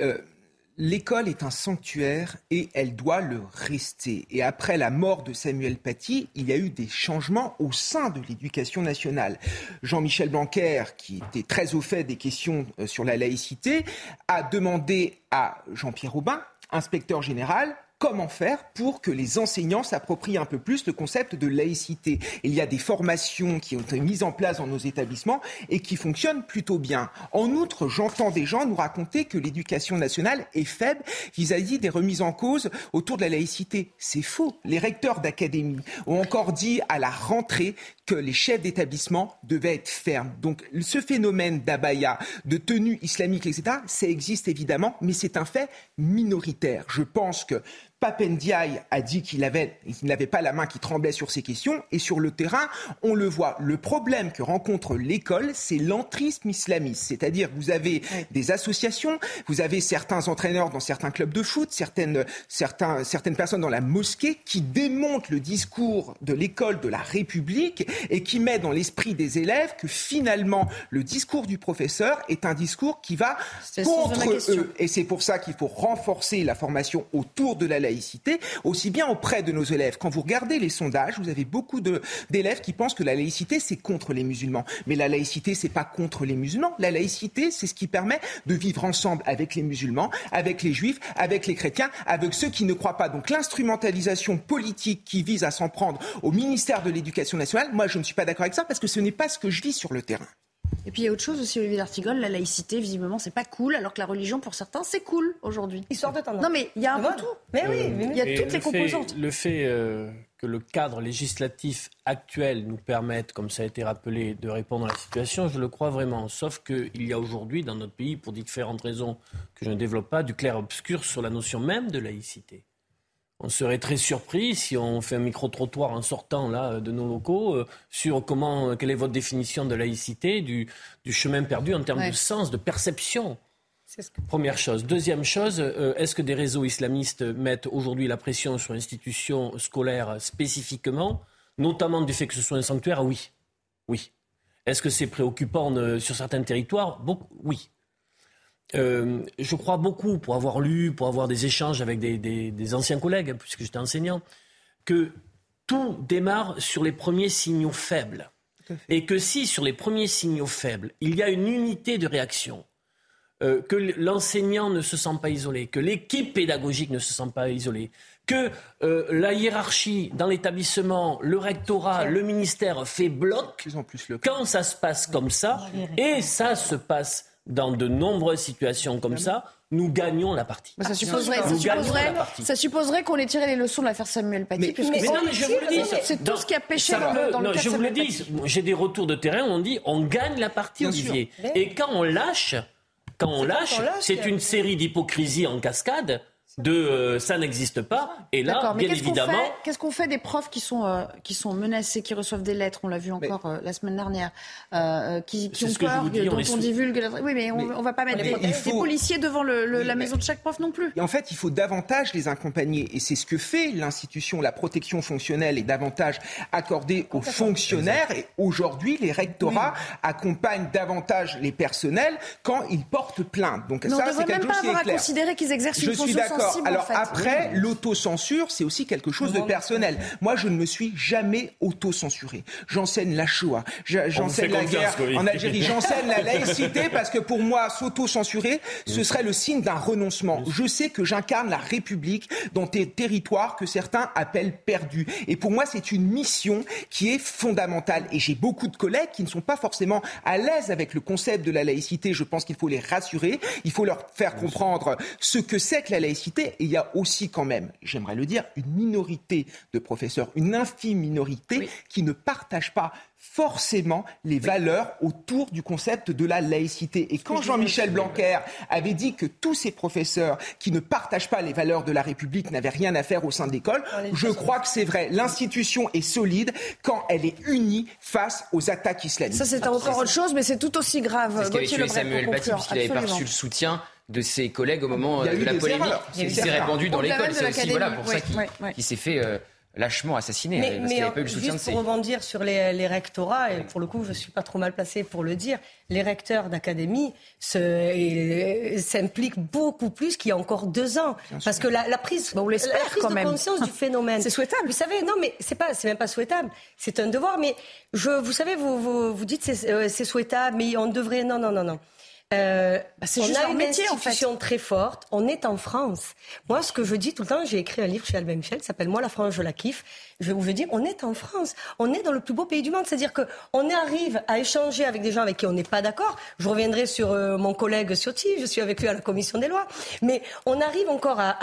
Euh, L'école est un sanctuaire et elle doit le rester. Et après la mort de Samuel Paty, il y a eu des changements au sein de l'éducation nationale. Jean-Michel Blanquer, qui était très au fait des questions euh, sur la laïcité, a demandé à Jean-Pierre Aubin, inspecteur général, comment faire pour que les enseignants s'approprient un peu plus le concept de laïcité. Il y a des formations qui ont été mises en place dans nos établissements et qui fonctionnent plutôt bien. En outre, j'entends des gens nous raconter que l'éducation nationale est faible vis-à-vis des remises en cause autour de la laïcité. C'est faux. Les recteurs d'académie ont encore dit à la rentrée que les chefs d'établissement devaient être fermes. Donc ce phénomène d'abaya, de tenue islamique, etc., ça existe évidemment, mais c'est un fait minoritaire. Je pense que Papendiaï a dit qu'il avait, n'avait pas la main qui tremblait sur ces questions. Et sur le terrain, on le voit. Le problème que rencontre l'école, c'est l'entrisme islamiste. C'est-à-dire que vous avez des associations, vous avez certains entraîneurs dans certains clubs de foot, certaines, certains, certaines personnes dans la mosquée qui démontent le discours de l'école de la République et qui met dans l'esprit des élèves que finalement le discours du professeur est un discours qui va contre eux. Et c'est pour ça qu'il faut renforcer la formation autour de la laïcité, aussi bien auprès de nos élèves. Quand vous regardez les sondages, vous avez beaucoup d'élèves qui pensent que la laïcité, c'est contre les musulmans. Mais la laïcité, c'est pas contre les musulmans. La laïcité, c'est ce qui permet de vivre ensemble avec les musulmans, avec les juifs, avec les chrétiens, avec ceux qui ne croient pas. Donc l'instrumentalisation politique qui vise à s'en prendre au ministère de l'Éducation nationale, moi je ne suis pas d'accord avec ça parce que ce n'est pas ce que je vis sur le terrain. Et puis il y a autre chose aussi, Olivier d'Artigol, la laïcité, visiblement, c'est pas cool, alors que la religion, pour certains, c'est cool aujourd'hui. Histoire de tendance. Non, mais il y a un peu tout. Mais oui, mais il y a toutes les composantes. le fait euh, que le cadre législatif actuel nous permette, comme ça a été rappelé, de répondre à la situation, je le crois vraiment. Sauf qu'il y a aujourd'hui, dans notre pays, pour différentes raisons que je ne développe pas, du clair-obscur sur la notion même de laïcité on serait très surpris si on fait un micro-trottoir en sortant là de nos locaux euh, sur comment, quelle est votre définition de laïcité, du, chemin perdu en termes de sens, de perception. Première chose. Deuxième chose, euh, est-ce que des réseaux islamistes mettent aujourd'hui la pression sur l'institution scolaire spécifiquement, notamment du fait que ce soit un sanctuaire? Oui. Oui. Est-ce que c'est préoccupant euh, sur certains territoires? Oui. Euh, je crois beaucoup, pour avoir lu, pour avoir des échanges avec des, anciens collègues, puisque j'étais enseignant, que tout démarre sur les premiers signaux faibles. Et que si, sur les premiers signaux faibles, il y a une unité de réaction, euh, que l'enseignant ne se sent pas isolé, que l'équipe pédagogique ne se sent pas isolée, que euh, la hiérarchie dans l'établissement, le rectorat, le ministère fait bloc, quand ça se passe comme ça, et ça se passe dans de nombreuses situations comme ça, nous gagnons la partie. ça supposerait, qu'on ait tiré les leçons de l'affaire Samuel Paty. c'est tout ce qui a péché dans, le, dans non, Je vous le dis, j'ai des retours de terrain où on dit on gagne la partie, Olivier. Et quand on lâche, quand on lâche, c'est une série d'hypocrisies en cascade de euh, ça n'existe pas. Et là, bien évidemment. Qu'est-ce qu'on fait des profs qui sont, euh, qui sont menacés, qui reçoivent des lettres, on l'a vu encore euh, la semaine dernière, qui, qui ont peur, dont on, divulgue. Oui, mais on ne va pas mettre des, policiers devant le, la maison de chaque prof non plus. Et en fait, il faut davantage les accompagner. Et c'est ce que fait l'institution. La protection fonctionnelle est davantage accordée aux fonctionnaires. Et aujourd'hui, les rectorats accompagnent davantage les personnels quand ils portent plainte. Donc ça, c'est quelque chose qui est clair. considérer qu'ils exercent une fonction alors après, l'autocensure, c'est aussi quelque chose de personnel. Moi, je ne me suis jamais autocensuré. J'enseigne la Shoah, j'enseigne la guerre en Algérie, j'enseigne la laïcité parce que pour moi, s'autocensurer, ce serait le signe d'un renoncement. Je sais que j'incarne la République dans des territoires que certains appellent perdus. Et pour moi, c'est une mission qui est fondamentale. Et j'ai beaucoup de collègues qui ne sont pas forcément à l'aise avec le concept de la laïcité. Je pense qu'il faut les rassurer. Il faut leur faire comprendre ce que c'est que la laïcité et il y a aussi quand même, j'aimerais le dire, une minorité de professeurs, une infime minorité qui ne partagent pas forcément les valeurs autour du concept de la laïcité. Et quand Jean-Michel Blanquer avait dit que tous ces professeurs qui ne partagent pas les valeurs de la République n'avaient rien à faire au sein de l'école, je crois que c'est vrai. L'institution est solide quand elle est unie face aux attaques islamiques. Ça, c'est encore autre chose, mais c'est tout aussi grave. C'est ce qu'avait Samuel Paty, puisqu'il avait pas reçu le soutien de ses collègues au moment de la polémique. Il s'est répandu dans l'école. C'est aussi voilà, pour ça qu'il s'est fait euh, lâchement assassiné. Mais, parce mais, avait pas eu le soutien juste pour rebondir sur les, rectorats, et pour le coup, je ne suis pas trop mal placé pour le dire, les recteurs d'académie s'impliquent beaucoup plus qu'il y a encore deux ans. parce que la, prise, bon, la prise quand de même. conscience du phénomène. C'est souhaitable. Vous savez, non, mais c'est pas, c'est même pas souhaitable. C'est un devoir. Mais je, vous savez, vous, vous, vous dites c'est, euh, c'est souhaitable, mais on devrait. Non, non, non, non. Euh, bah, on a une métier, institution très forte. On est en France. Moi, ce que je dis tout le temps, j'ai écrit un livre chez Albin Michel, s'appelle Moi la France, je la kiffe. Je vous veux dire, on est en France. On est dans le plus beau pays du monde. C'est-à-dire qu'on arrive à échanger avec des gens avec qui on n'est pas d'accord. Je reviendrai sur euh, mon collègue Ciotti. Je suis avec lui à la commission des lois. Mais on arrive encore à,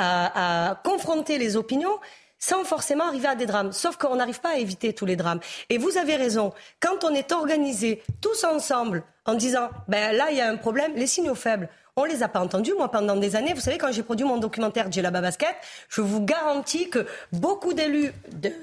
à confronter les opinions sans forcément arriver à des drames. Sauf qu'on n'arrive pas à éviter tous les drames. Et vous avez raison. Quand on est organisé tous ensemble en disant, ben là, il y a un problème, les signaux faibles, On les a pas entendus. Moi, pendant des années, vous savez, quand j'ai produit mon documentaire Djellaba Basket, je vous garantis que beaucoup d'élus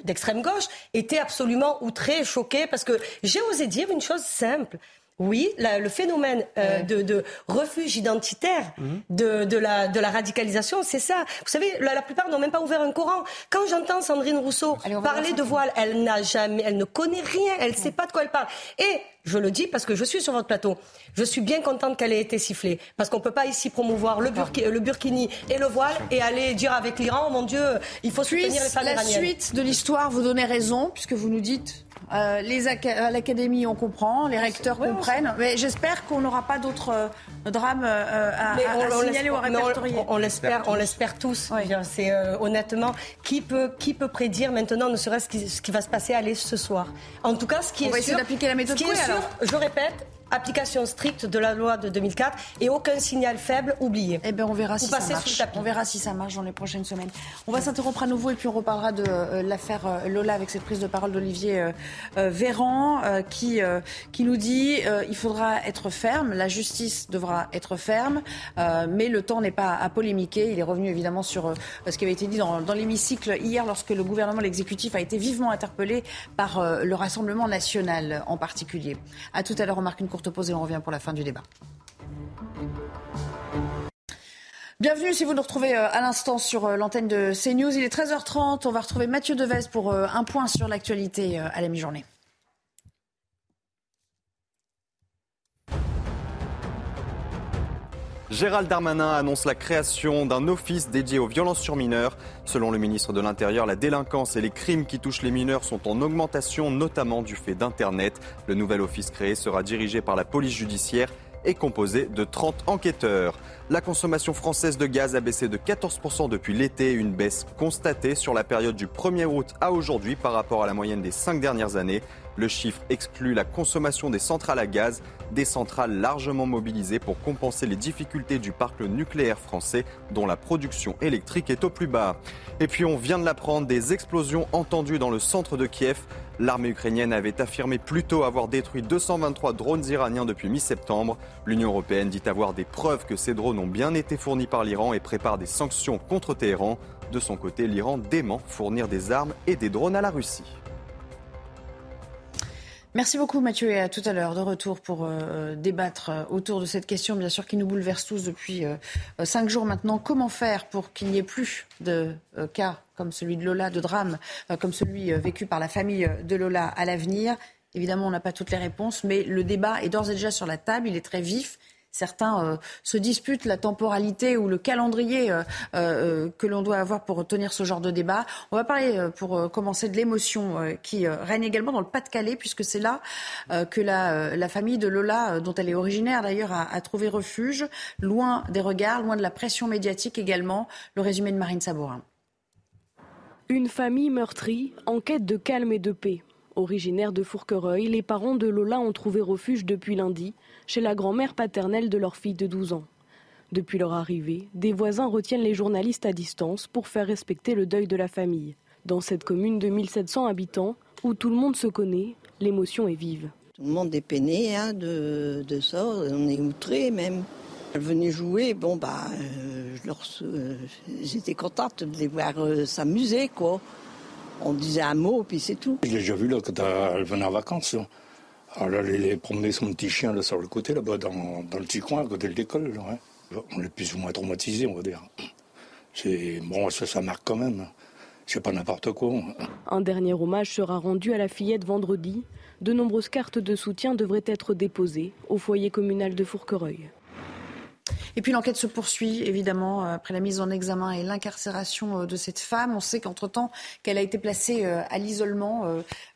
d'extrême gauche étaient absolument outrés, choqués, parce que j'ai osé dire une chose simple. Oui, le phénomène euh, de, refuge identitaire mhm. de, la, de la radicalisation, c'est ça. Vous savez, la, plupart n'ont même pas ouvert un Coran. Quand j'entends Sandrine Rousseau parler de voile, elle n'a jamais, elle ne connaît rien, elle ne sait pas de quoi elle parle. Et je le dis parce que je suis sur votre plateau. Je suis bien contente qu'elle ait été sifflée. Parce qu'on ne peut pas ici promouvoir le, le, burkini et le voile et aller dire avec l'Iran, oh mon Dieu, il faut soutenir les femmes La suite de l'histoire vous donnez raison, puisque vous nous dites euh, les à l'académie, on comprend, les recteurs comprennent. Mais j'espère qu'on n'aura pas d'autres euh, drames euh, à, signaler ou à répertorier. On, l'espère, on l'espère tous. C'est honnêtement qui peut qui peut prédire maintenant, ne serait-ce ce qui va se passer à aller ce soir? En tout cas, ce qui on est va essayer d'appliquer la méthode. je répète, application stricte de la loi de 2004 et aucun signal faible oublié. Eh bien, on verra si ça marche. On verra si ça marche dans les prochaines semaines. On va s'interrompre à nouveau et puis on reparlera de euh, l'affaire euh, Lola avec cette prise de parole d'Olivier euh, Véran qui, qui nous dit il faudra être ferme, la justice devra être ferme, mais le temps n'est pas à polémiquer. Il est revenu évidemment sur ce qui avait été dit dans, dans l'hémicycle hier lorsque le gouvernement, l'exécutif a été vivement interpellé par le Rassemblement national en particulier. À tout à l'heure, on marque une courte et on revient pour la fin du débat. Bienvenue si vous nous retrouvez euh, à l'instant sur euh, l'antenne de CNews. Il est 13h30. On va retrouver Mathieu Devez pour euh, un point sur l'actualité à la mi-journée. Gérald Darmanin annonce la création d'un office dédié aux violences sur mineurs. Selon le ministre de l'Intérieur, la délinquance et les crimes qui touchent les mineurs sont en augmentation, notamment du fait d'Internet. Le nouvel office créé sera dirigé par la police judiciaire et composé de 30 enquêteurs. La consommation française de gaz a baissé de 14% depuis l'été, une baisse constatée sur la période du 1er août à aujourd'hui par rapport à la moyenne des cinq dernières années. Le chiffre exclut la consommation des centrales à gaz, des centrales largement mobilisées pour compenser les difficultés du parc nucléaire français dont la production électrique est au plus bas. Et puis on vient de l'apprendre, des explosions entendues dans le centre de Kiev. L'armée ukrainienne avait affirmé plus tôt avoir détruit 223 drones iraniens depuis mi-septembre. L'Union européenne dit avoir des preuves que ces drones ont bien été fournis par l'Iran et prépare des sanctions contre Téhéran. De son côté, l'Iran dément fournir des armes et des drones à la Russie. Merci beaucoup Mathieu et à tout à l'heure de retour pour euh, débattre euh, autour de cette question bien sûr qui nous bouleverse tous depuis euh, cinq jours maintenant. Comment faire pour qu'il n'y ait plus de cas comme celui de Lola, de drame comme celui vécu par la famille de Lola à l'avenir? Évidemment, on n'a pas toutes les réponses, mais le débat est d'ores et déjà sur la table, il est très vif. Certains euh, se disputent la temporalité ou le calendrier euh, euh, que l'on doit avoir pour tenir ce genre de débat. On va parler, pour commencer, de l'émotion qui règne également dans le Pas-de-Calais, puisque c'est là que la, famille de Lola, dont elle est originaire d'ailleurs, a, trouvé refuge, loin des regards, loin de la pression médiatique également. Le résumé de Marine Sabourin. Une famille meurtrie en quête de calme et de paix. Originaire de Fourquereuil, les parents de Lola ont trouvé refuge depuis lundi chez la grand-mère paternelle de leur fille de 12 ans. Depuis leur arrivée, des voisins retiennent les journalistes à distance pour faire respecter le deuil de la famille. Dans cette commune de 1700 habitants, où tout le monde se connaît, l'émotion est vive. Tout le monde est peiné hein, de, ça, on est outré même. Elles venaient jouer, bon bah, euh, euh, j'étais contente de les voir euh, s'amuser. On disait un mot puis c'est tout. Je l'ai déjà vu là quand elle venait en vacances. Alors là, elle est promener son petit chien là, sur le côté, là-bas, dans, dans, le petit coin, à côté de l'école. Hein. On est plus ou moins traumatisé, on va dire. C'est Bon, ça, ça marque quand même. C'est pas n'importe quoi. Un dernier hommage sera rendu à la fillette vendredi. De nombreuses cartes de soutien devraient être déposées au foyer communal de Fourquereuil. Et puis l'enquête se poursuit, évidemment, euh, après la mise en examen et l'incarcération euh, de cette femme. On sait qu'entre-temps, qu'elle a été placée euh, à l'isolement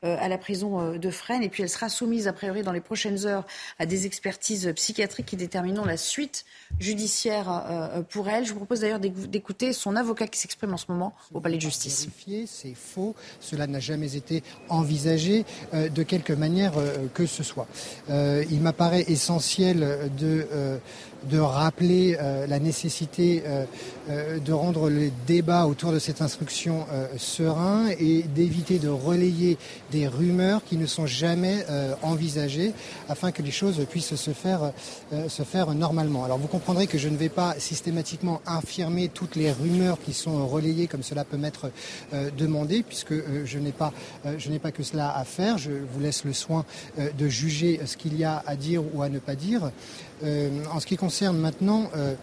à la prison de Fresnes. Et puis elle sera soumise, a priori, dans les prochaines heures à des expertises psychiatriques qui détermineront la suite judiciaire pour elle. Je vous propose d'ailleurs d'écouter son avocat qui s'exprime en ce moment au Palais de justice. C'est faux. Cela n'a jamais été envisagé de quelque manière que ce soit. Il m'apparaît essentiel de de rappeler rappeler la nécessité de rendre le débat autour de cette instruction serein et d'éviter de relayer des rumeurs qui ne sont jamais envisagées afin que les choses puissent se faire, se faire normalement. Alors vous comprendrez que je ne vais pas systématiquement infirmer toutes les rumeurs qui sont relayées comme cela peut m'être demandé puisque je n'ai pas, je n'ai pas que cela à faire. Je vous laisse le soin de juger ce qu'il y a à dire ou à ne pas dire. Euh, en ce qui concerne maintenant euh,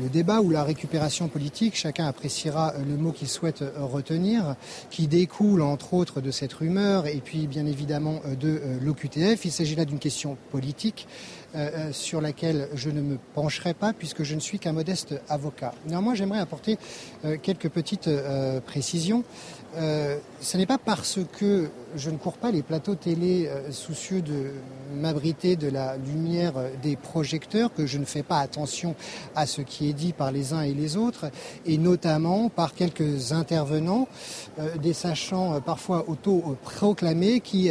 le débat ou la récupération politique, chacun appréciera euh, le mot qu'il souhaite retenir, qui découle entre autres de cette rumeur et puis bien évidemment de l'OQTF. Il s'agit là d'une question politique sur laquelle je ne me pencherai pas puisque je ne suis qu'un modeste avocat. Néanmoins, j'aimerais apporter quelques petites précisions. Euh, ce n'est pas parce que je ne cours pas les plateaux télé euh, soucieux de m'abriter de la lumière euh, des projecteurs que je ne fais pas attention à ce qui est dit par les uns et les autres, et notamment par quelques intervenants, des sachants parfois auto-proclamés qui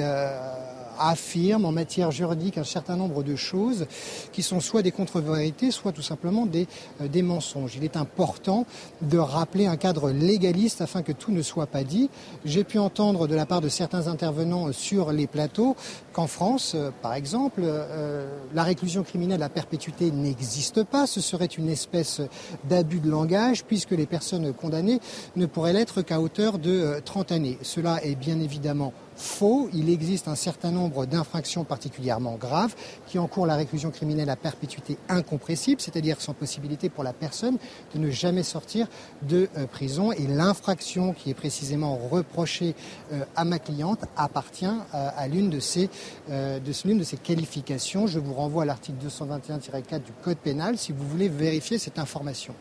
affirme en matière juridique un certain nombre de choses qui sont soit des contre-vérités, soit tout simplement des, euh, des mensonges. Il est important de rappeler un cadre légaliste afin que tout ne soit pas dit. J'ai pu entendre de la part de certains intervenants sur les plateaux qu'en France, euh, par exemple, euh, la réclusion criminelle à perpétuité n'existe pas. Ce serait une espèce d'abus de langage puisque les personnes condamnées ne pourraient l'être qu'à hauteur de 30 années. Cela est bien évidemment faux. Il existe un certain nombre d'infractions particulièrement graves qui encourent la réclusion criminelle à perpétuité incompressible, c'est-à-dire sans possibilité pour la personne de ne jamais sortir de euh, prison. Et l'infraction qui est précisément reprochée euh, à ma cliente appartient euh, à l'une de ces, de de ces qualifications. Je vous renvoie à l'article 221-4 du Code pénal si vous voulez vérifier cette information.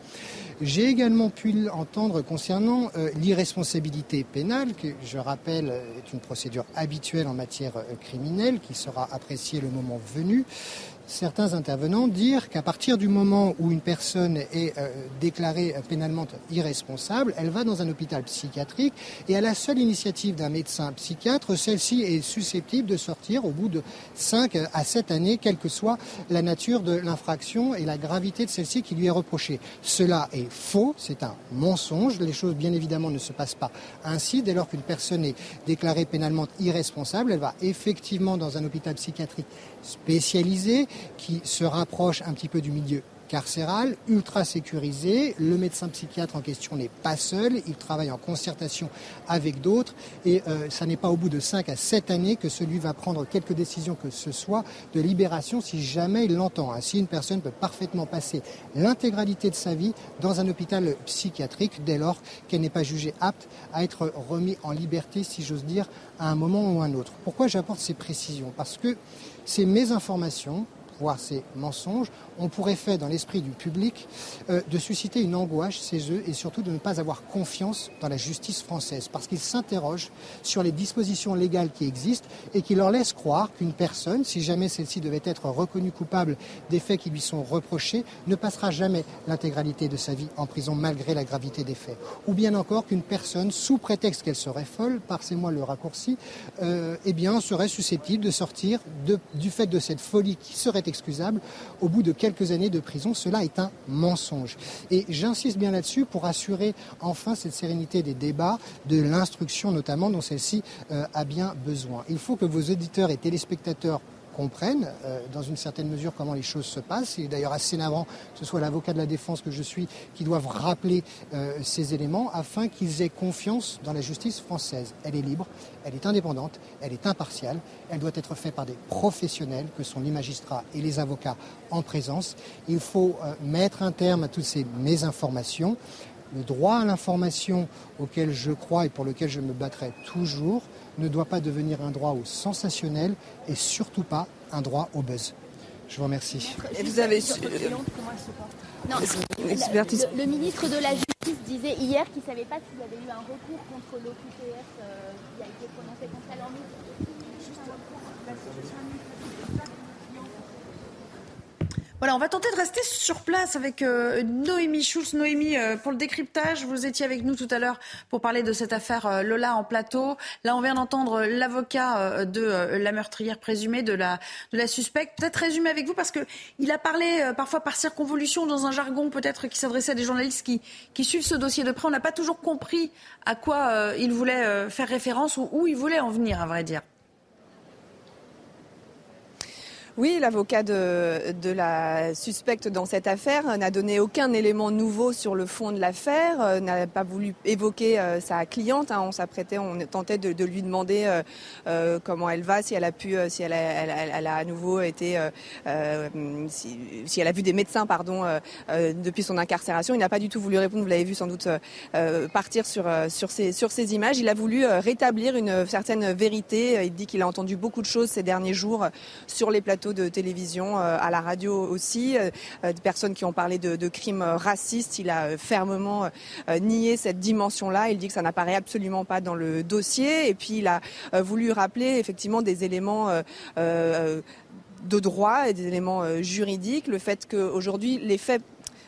J'ai également pu entendre concernant l'irresponsabilité pénale, que je rappelle est une procédure habituelle en matière criminelle qui sera appréciée le moment venu certains intervenants dire qu'à partir du moment où une personne est euh, déclarée pénalement irresponsable, elle va dans un hôpital psychiatrique et à la seule initiative d'un médecin psychiatre, celle-ci est susceptible de sortir au bout de 5 à 7 années, quelle que soit la nature de l'infraction et la gravité de celle-ci qui lui est reprochée. Cela est faux, c'est un mensonge. Les choses, bien évidemment, ne se passent pas ainsi. Dès lors qu'une personne est déclarée pénalement irresponsable, elle va effectivement dans un hôpital psychiatrique spécialisé qui se rapproche un petit peu du milieu carcéral, ultra sécurisé. Le médecin psychiatre en question n'est pas seul, il travaille en concertation avec d'autres et euh, ça n'est pas au bout de 5 à 7 années que celui va prendre quelques décisions que ce soit de libération si jamais il l'entend. Ainsi, une personne peut parfaitement passer l'intégralité de sa vie dans un hôpital psychiatrique dès lors qu'elle n'est pas jugée apte à être remise en liberté, si j'ose dire, à un moment ou à un autre. Pourquoi j'apporte ces précisions? Parce que c'est mes informations, voire ces mensonges, on pourrait faire dans l'esprit du public euh, de susciter une angoisse chez eux et surtout de ne pas avoir confiance dans la justice française parce qu'ils s'interrogent sur les dispositions légales qui existent et qui leur laissent croire qu'une personne, si jamais celle-ci devait être reconnue coupable des faits qui lui sont reprochés, ne passera jamais l'intégralité de sa vie en prison malgré la gravité des faits. Ou bien encore qu'une personne, sous prétexte qu'elle serait folle, passez-moi le raccourci, euh, eh bien, serait susceptible de sortir du fait de cette folie qui serait excusable au bout de quelques années de prison. Cela est un mensonge. Et j'insiste bien là-dessus pour assurer enfin cette sérénité des débats, de l'instruction notamment dont celle-ci euh, a bien besoin. Il faut que vos auditeurs et téléspectateurs comprennent euh, dans une certaine mesure comment les choses se passent. Il est d'ailleurs assez navrant que ce soit l'avocat de la défense que je suis qui doivent rappeler euh, ces éléments afin qu'ils aient confiance dans la justice française. Elle est libre, elle est indépendante, elle est impartiale, elle doit être faite par des professionnels que sont les magistrats et les avocats en présence. Il faut euh, mettre un terme à toutes ces mésinformations. Le droit à l'information auquel je crois et pour lequel je me battrai toujours ne doit pas devenir un droit au sensationnel et surtout pas un droit au buzz. Je vous remercie. Et vous avez non, le, le, ministre de la Justice disait hier qu'il ne savait pas s'il y avait eu un recours contre l'OQTF euh, qui a été prononcé contre en Voilà, on va tenter de rester sur place avec euh, Noémie Schulz. Noémie, euh, pour le décryptage, vous étiez avec nous tout à l'heure pour parler de cette affaire euh, Lola en plateau. Là, on vient d'entendre l'avocat de la meurtrière présumée, de la, de la suspecte. Peut-être résumer avec vous parce qu'il a parlé parfois par circonvolution dans un jargon peut-être qui s'adressait à des journalistes qui, qui suivent ce dossier de près. On n'a pas toujours compris à quoi il voulait faire référence ou où il voulait en venir, à vrai dire. Oui, l'avocat de, de, la suspecte dans cette affaire n'a donné aucun élément nouveau sur le fond de l'affaire, euh, n'a pas voulu évoquer euh, sa cliente. Hein. on s'apprêtait, on tentait de, de lui demander euh, comment elle va, si elle a pu, si elle a, elle, elle a à nouveau été, si, si, elle a vu des médecins, pardon, depuis son incarcération. Il n'a pas du tout voulu répondre. Vous l'avez vu sans doute partir sur sur ces sur ces images. Il a voulu rétablir une certaine vérité. Il dit qu'il a entendu beaucoup de choses ces derniers jours sur les plateaux de télévision, euh, à la radio aussi, euh, euh, des personnes qui ont parlé de, crimes racistes. Il a fermement nié cette dimension-là. Il dit que ça n'apparaît absolument pas dans le dossier. Et puis il a voulu rappeler effectivement des éléments de droit et des éléments juridiques. Le fait qu'aujourd'hui, les faits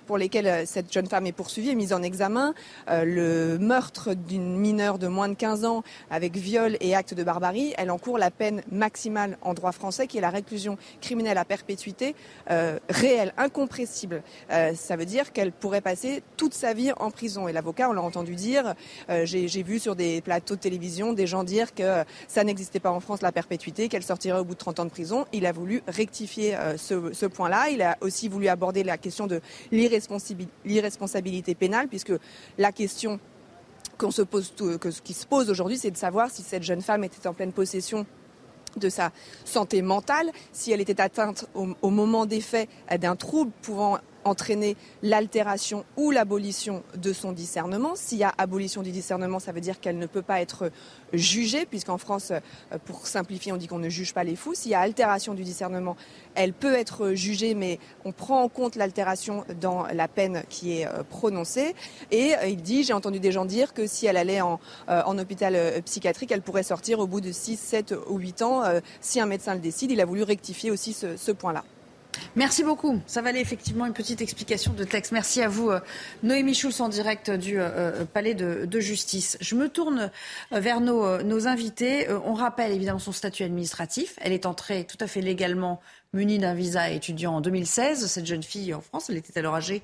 pour lesquels euh, cette jeune femme est poursuivie, est mise en examen. Euh, le meurtre d'une mineure de moins de 15 ans avec viol et acte de barbarie, elle encourt la peine maximale en droit français qui est la réclusion criminelle à perpétuité euh, réelle, incompressible. ça veut dire qu'elle pourrait passer toute sa vie en prison. Et l'avocat, on l'a entendu dire, j'ai vu sur des plateaux de télévision des gens dire que ça n'existait pas en France la perpétuité, qu'elle sortirait au bout de 30 ans de prison. Il a voulu rectifier ce, ce point-là. Il a aussi voulu aborder la question de l'irrégularité l'irresponsabilité pénale, puisque la question qu'on se pose, que, qui se pose aujourd'hui, c'est de savoir si cette jeune femme était en pleine possession de sa santé mentale, si elle était atteinte au, au moment des faits d'un trouble pouvant entraîner l'altération ou l'abolition de son discernement. S'il y a abolition du discernement, ça veut dire qu'elle ne peut pas être jugée, puisqu'en France, euh, pour simplifier, on dit qu'on ne juge pas les fous. S'il y a altération du discernement, elle peut être jugée, mais on prend en compte l'altération dans la peine qui est euh, prononcée. Et euh, il dit, j'ai entendu des gens dire que si elle allait en, hôpital psychiatrique, elle pourrait sortir au bout de 6, 7 ou 8 ans. Si un médecin le décide, il a voulu rectifier aussi ce point-là. Merci beaucoup. Ça valait effectivement une petite explication de texte. Merci à vous, euh, Noémie Schulz, en direct du euh, euh, Palais de, Justice. Je me tourne vers nos, invités. On rappelle évidemment son statut administratif. Elle est entrée tout à fait légalement munie d'un visa étudiant en 2016. Cette jeune fille en France, elle était alors âgée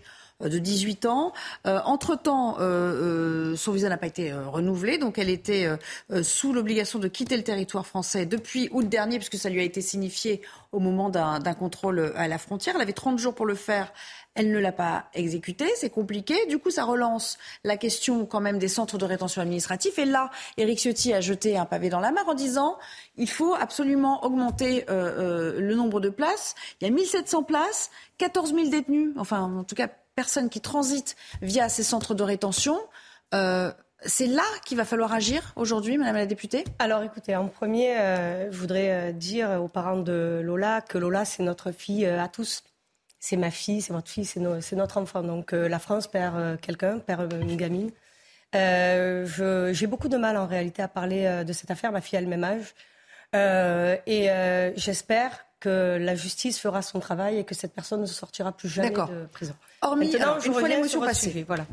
de 18 ans. Euh, entre-temps, euh, son visa n'a pas été renouvelé, donc elle était sous l'obligation de quitter le territoire français depuis août dernier, puisque ça lui a été signifié au moment d'un contrôle à la frontière. Elle avait 30 jours pour le faire. Elle ne l'a pas exécuté, c'est compliqué. Du coup, ça relance la question quand même des centres de rétention administratif. Et là, Éric Ciotti a jeté un pavé dans la mare en disant il faut absolument augmenter le nombre de places. Il y a 1700 places, 14 000 détenus, enfin en tout cas personnes qui transitent via ces centres de rétention. Euh, c'est là qu'il va falloir agir aujourd'hui, Madame la députée? Alors écoutez, en premier, euh, je voudrais euh, dire aux parents de Lola que Lola, c'est notre fille à tous. C'est ma fille, c'est votre fille, c'est, notre enfant. Donc la France perd quelqu'un, perd une gamine. j'ai beaucoup de mal en réalité à parler de cette affaire. Ma fille a le même âge. et j'espère que la justice fera son travail et que cette personne ne sortira plus jamais de prison. Hormis, Maintenant, je une fois l'émotion passée. voilà.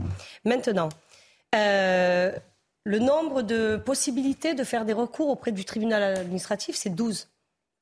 Maintenant, euh, le nombre de possibilités de faire des recours auprès du tribunal administratif, c'est 12.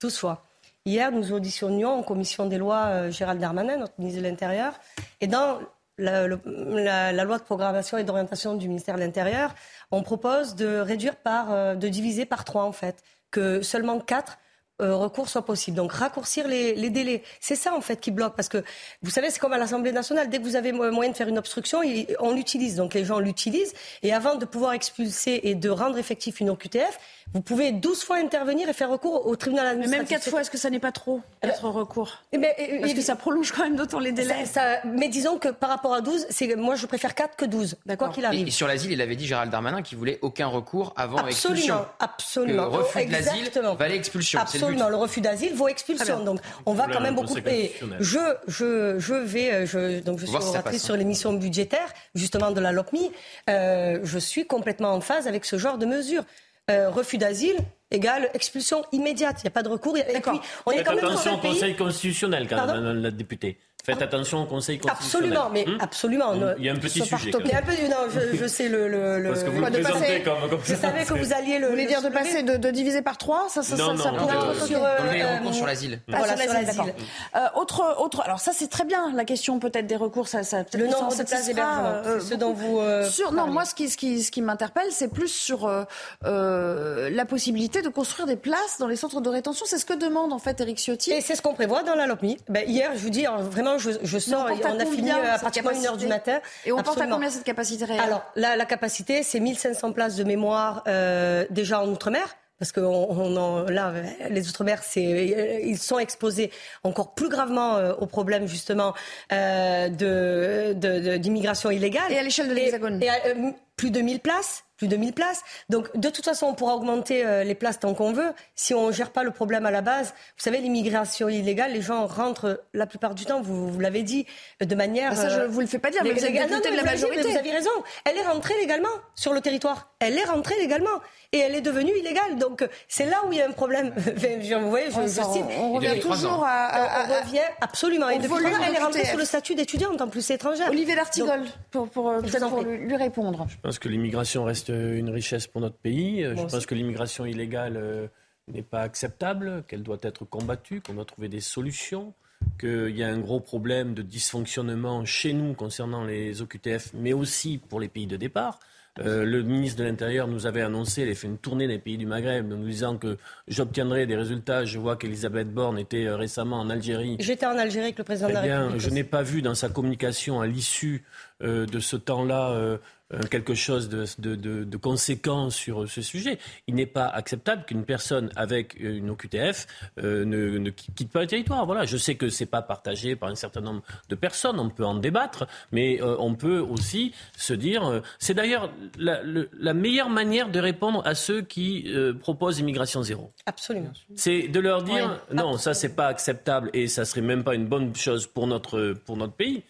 12 fois. Hier, nous auditionnions en commission des lois euh, Gérald Darmanin, notre ministre de l'Intérieur, et dans la, la, loi de programmation et d'orientation du ministère de l'Intérieur, on propose de réduire par, euh, de diviser par trois en fait, que seulement quatre euh, recours soit possible. Donc raccourcir les, les délais. C'est ça en fait qui bloque parce que vous savez c'est comme à l'Assemblée nationale. Dès que vous avez moyen de faire une obstruction, on l'utilise. Donc les gens l'utilisent et avant de pouvoir expulser et de rendre effectif une OQTF, vous pouvez 12 fois intervenir et faire recours au tribunal administratif. Mais même 4 fois, est-ce que ça n'est pas trop, quatre recours? Eh ben, Parce que ça prolonge quand même d'autant les délais. Ça, mais disons que par rapport à 12, moi je préfère 4 que 12, quoi qu'il arrive. Et, sur l'asile, il avait dit Gérald Darmanin qu'il voulait aucun recours avant expulsion. Absolument, Le refus de l'asile valait expulsion. Absolument, le, refus d'asile vaut expulsion. Donc on va quand même beaucoup. Et je, je, je vais, euh, je, donc je suis oratrice sur l'émission budgétaire, justement de la LOPMI. Euh, je suis complètement en phase avec ce genre de mesures. Euh, refus d'asile égale expulsion immédiate. Il n'y a pas de recours. Et puis, on est quand même attention au Conseil constitutionnel, quand même, la députée. Faites attention au Conseil constitutionnel. Absolument, mais hmm absolument. Il y a un petit sujet. Il y a un peu, non, je, je sais le. le, Parce que vous le présentez comme, comme Je savais que vous alliez le. Vous voulez dire de passer, de, de diviser par trois? Ça, ça, Non, ça, ça non, pourrait non, être sur, ok. Dans les recours sur l'asile. Ah, Voilà, sur l'asile. Euh, autre, autre, alors ça c'est très bien la question peut-être des recours, ça, ça Le nombre de places d'hébergement, euh, ce dont vous, euh, Sur, non, moi ce qui, ce qui, ce qui m'interpelle, c'est plus sur euh, euh, la possibilité de construire des places dans les centres de rétention. C'est ce que demande en fait Eric Ciotti. Et c'est ce qu'on prévoit dans la LOPMI. Ben, hier, je vous dis, alors, je, je sors, on a fini combien, à pratiquement une heure du capacité matin. Et on porte à combien cette capacité réelle Alors, la, la capacité, c'est 1500 places de mémoire euh, déjà en Outre-mer. Parce que on, on là, euh, les Outre-mer, euh, ils sont exposés encore plus gravement euh, au problème justement euh, de, de- de- d'immigration illégale. Et à l'échelle de l'Hexagone euh, plus de 1000 places, plus de 1000 places. Donc, de toute façon, on pourra augmenter euh, les places tant qu'on veut. Si on gère pas le problème à la base, vous savez, l'immigration illégale, les gens rentrent la plupart du temps, vous, vous l'avez dit, de manière. Bah, ça, je euh, vous le fais pas dire, mais vous êtes non, de la vous avez- majorité. Vous avez raison. Elle est rentrée légalement sur le territoire. Elle est rentrée légalement. Et elle est devenue illégale. Donc, c'est là où il y a un problème. Vous voyez, je, je on- on revient toujours à- à- on, à- revient absolument. Et depuis elle est rentrée sur le statut d'étudiante en plus étrangère. Olivier D'Artigol, Donc, pour, pour, euh, pour lui répondre. Je pense que l'immigration reste une richesse pour notre pays. Je Moi pense aussi. que l'immigration illégale euh, n'est pas acceptable, qu'elle doit être combattue, qu'on doit trouver des solutions, qu'il y a un gros problème de dysfonctionnement chez nous concernant les OQTF, mais aussi pour les pays de départ. Euh, le ministre de l'Intérieur nous avait annoncé, il avait fait une tournée des pays du Maghreb, nous disant que j'obtiendrai des résultats. Je vois qu'Elisabeth Borne était euh, récemment en Algérie. J'étais en Algérie avec le président Eh de la bien, République. je n'ai pas vu dans sa communication à l'issue euh, de ce temps-là euh, quelque chose de, de, de- de conséquent sur ce sujet. Il n'est pas acceptable qu'une personne avec une OQTF euh, ne, ne qui- quitte pas le territoire. Voilà, je sais que c'est pas partagé par un certain nombre de personnes. On peut en débattre, mais euh, on peut aussi se dire. c'est d'ailleurs la, le- la meilleure manière de répondre à ceux qui proposent immigration zéro. Absolument. C'est de leur dire non, ça c'est pas acceptable et ça serait même pas une bonne chose pour notre pour notre pays.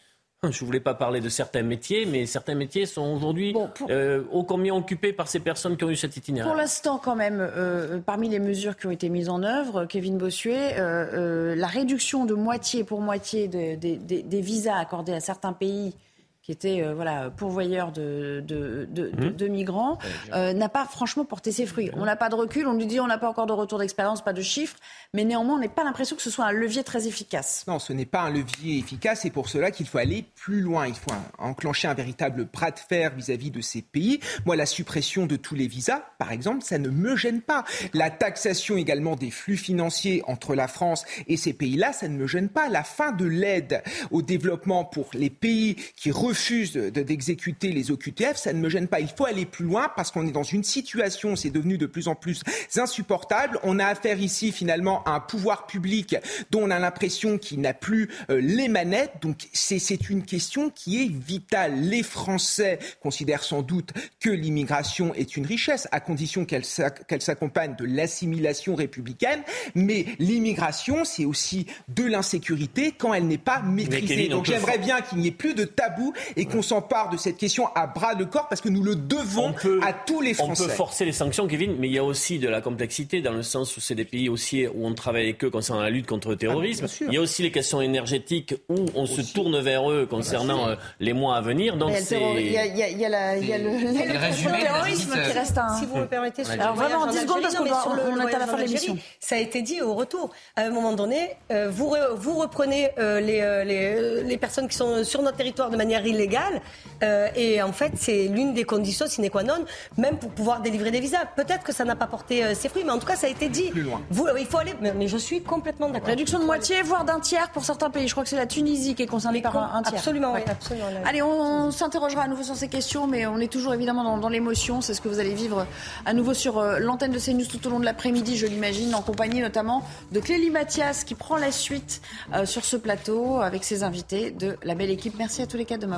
Je voulais pas parler de certains métiers, mais certains métiers sont aujourd'hui euh, ô combien occupés par ces personnes qui ont eu cet itinéraire. Pour l'instant, quand même, euh, parmi les mesures qui ont été mises en œuvre, Kevin Bossuet, euh, euh, la réduction de moitié pour moitié de- des- des- des visas accordés à certains pays qui étaient euh, voilà, pourvoyeurs de, de, de- Mmh. de migrants, euh, n'a pas franchement porté ses fruits. On n'a pas de recul, on nous dit on n'a pas encore de retour d'expérience, pas de chiffres, mais néanmoins, on n'a pas l'impression que ce soit un levier très efficace. Non, ce n'est pas un levier efficace et pour cela qu'il faut aller plus loin. Il faut un- enclencher un véritable bras de fer vis-à-vis de ces pays. Moi, la suppression de tous les visas, par exemple, ça ne me gêne pas. La taxation également des flux financiers entre la France et ces pays-là, ça ne me gêne pas. La fin de l'aide au développement pour les pays qui refusent de- d'exécuter les OQTF, ça ne me gêne pas. Il faut aller plus loin parce qu'on est dans une situation, c'est devenu de plus en plus insupportable. On a affaire ici finalement à un pouvoir public dont on a l'impression qu'il n'a plus euh, les manettes. Donc c'est c'est une question qui est vitale. Les Français considèrent sans doute que l'immigration est une richesse, à condition qu'elle s'ac- qu'elle s'accompagne de l'assimilation républicaine. Mais l'immigration, c'est aussi de l'insécurité quand elle n'est pas maîtrisée. Donc j'aimerais bien qu'il n'y ait plus de tabou et qu'on s'empare de cette question à bras le corps parce que nous le devons à tous les On Français. peut forcer les sanctions, Kevin, mais il y a aussi de la complexité dans le sens où c'est des pays aussi où on travaille avec eux concernant la lutte contre le terrorisme. bien sûr. il y a aussi les questions énergétiques où on se tourne vers eux concernant euh, les mois à venir. Donc Il y a le terror- c'est il y a- il y a- il y a la- il y a le, le- le résumé de la terrorisme qui reste un. Si vous me permettez, Alors vraiment, en en 10 secondes, parce qu'on on est à la fin de l'émission. Ça a été dit au retour. À un moment donné, euh, vous, re- vous reprenez euh, les, euh, les, les personnes qui sont sur notre territoire de manière illégale. Euh, et en fait, c'est l'une des conditions sine qua non, même pour pouvoir délivrer des visas. Peut-être que ça n'a pas porté euh, ses fruits, mais en tout cas, ça a été dit. Plus loin. Vous, euh, il faut aller. Mais, mais je suis complètement d'accord. Réduction de moitié, voire d'un tiers pour certains pays. Je crois que c'est la Tunisie qui est concernée par un, un tiers. Absolument, Ouais. oui, absolument. Allez, on, on s'interrogera à nouveau sur ces questions, mais on est toujours évidemment dans, dans l'émotion. C'est ce que vous allez vivre à nouveau sur euh, l'antenne de CNews tout au long de l'après-midi, je l'imagine, en compagnie notamment de Clélie Mathias qui prend la suite euh, sur ce plateau avec ses invités de la belle équipe. Merci à tous les quatre de m'avoir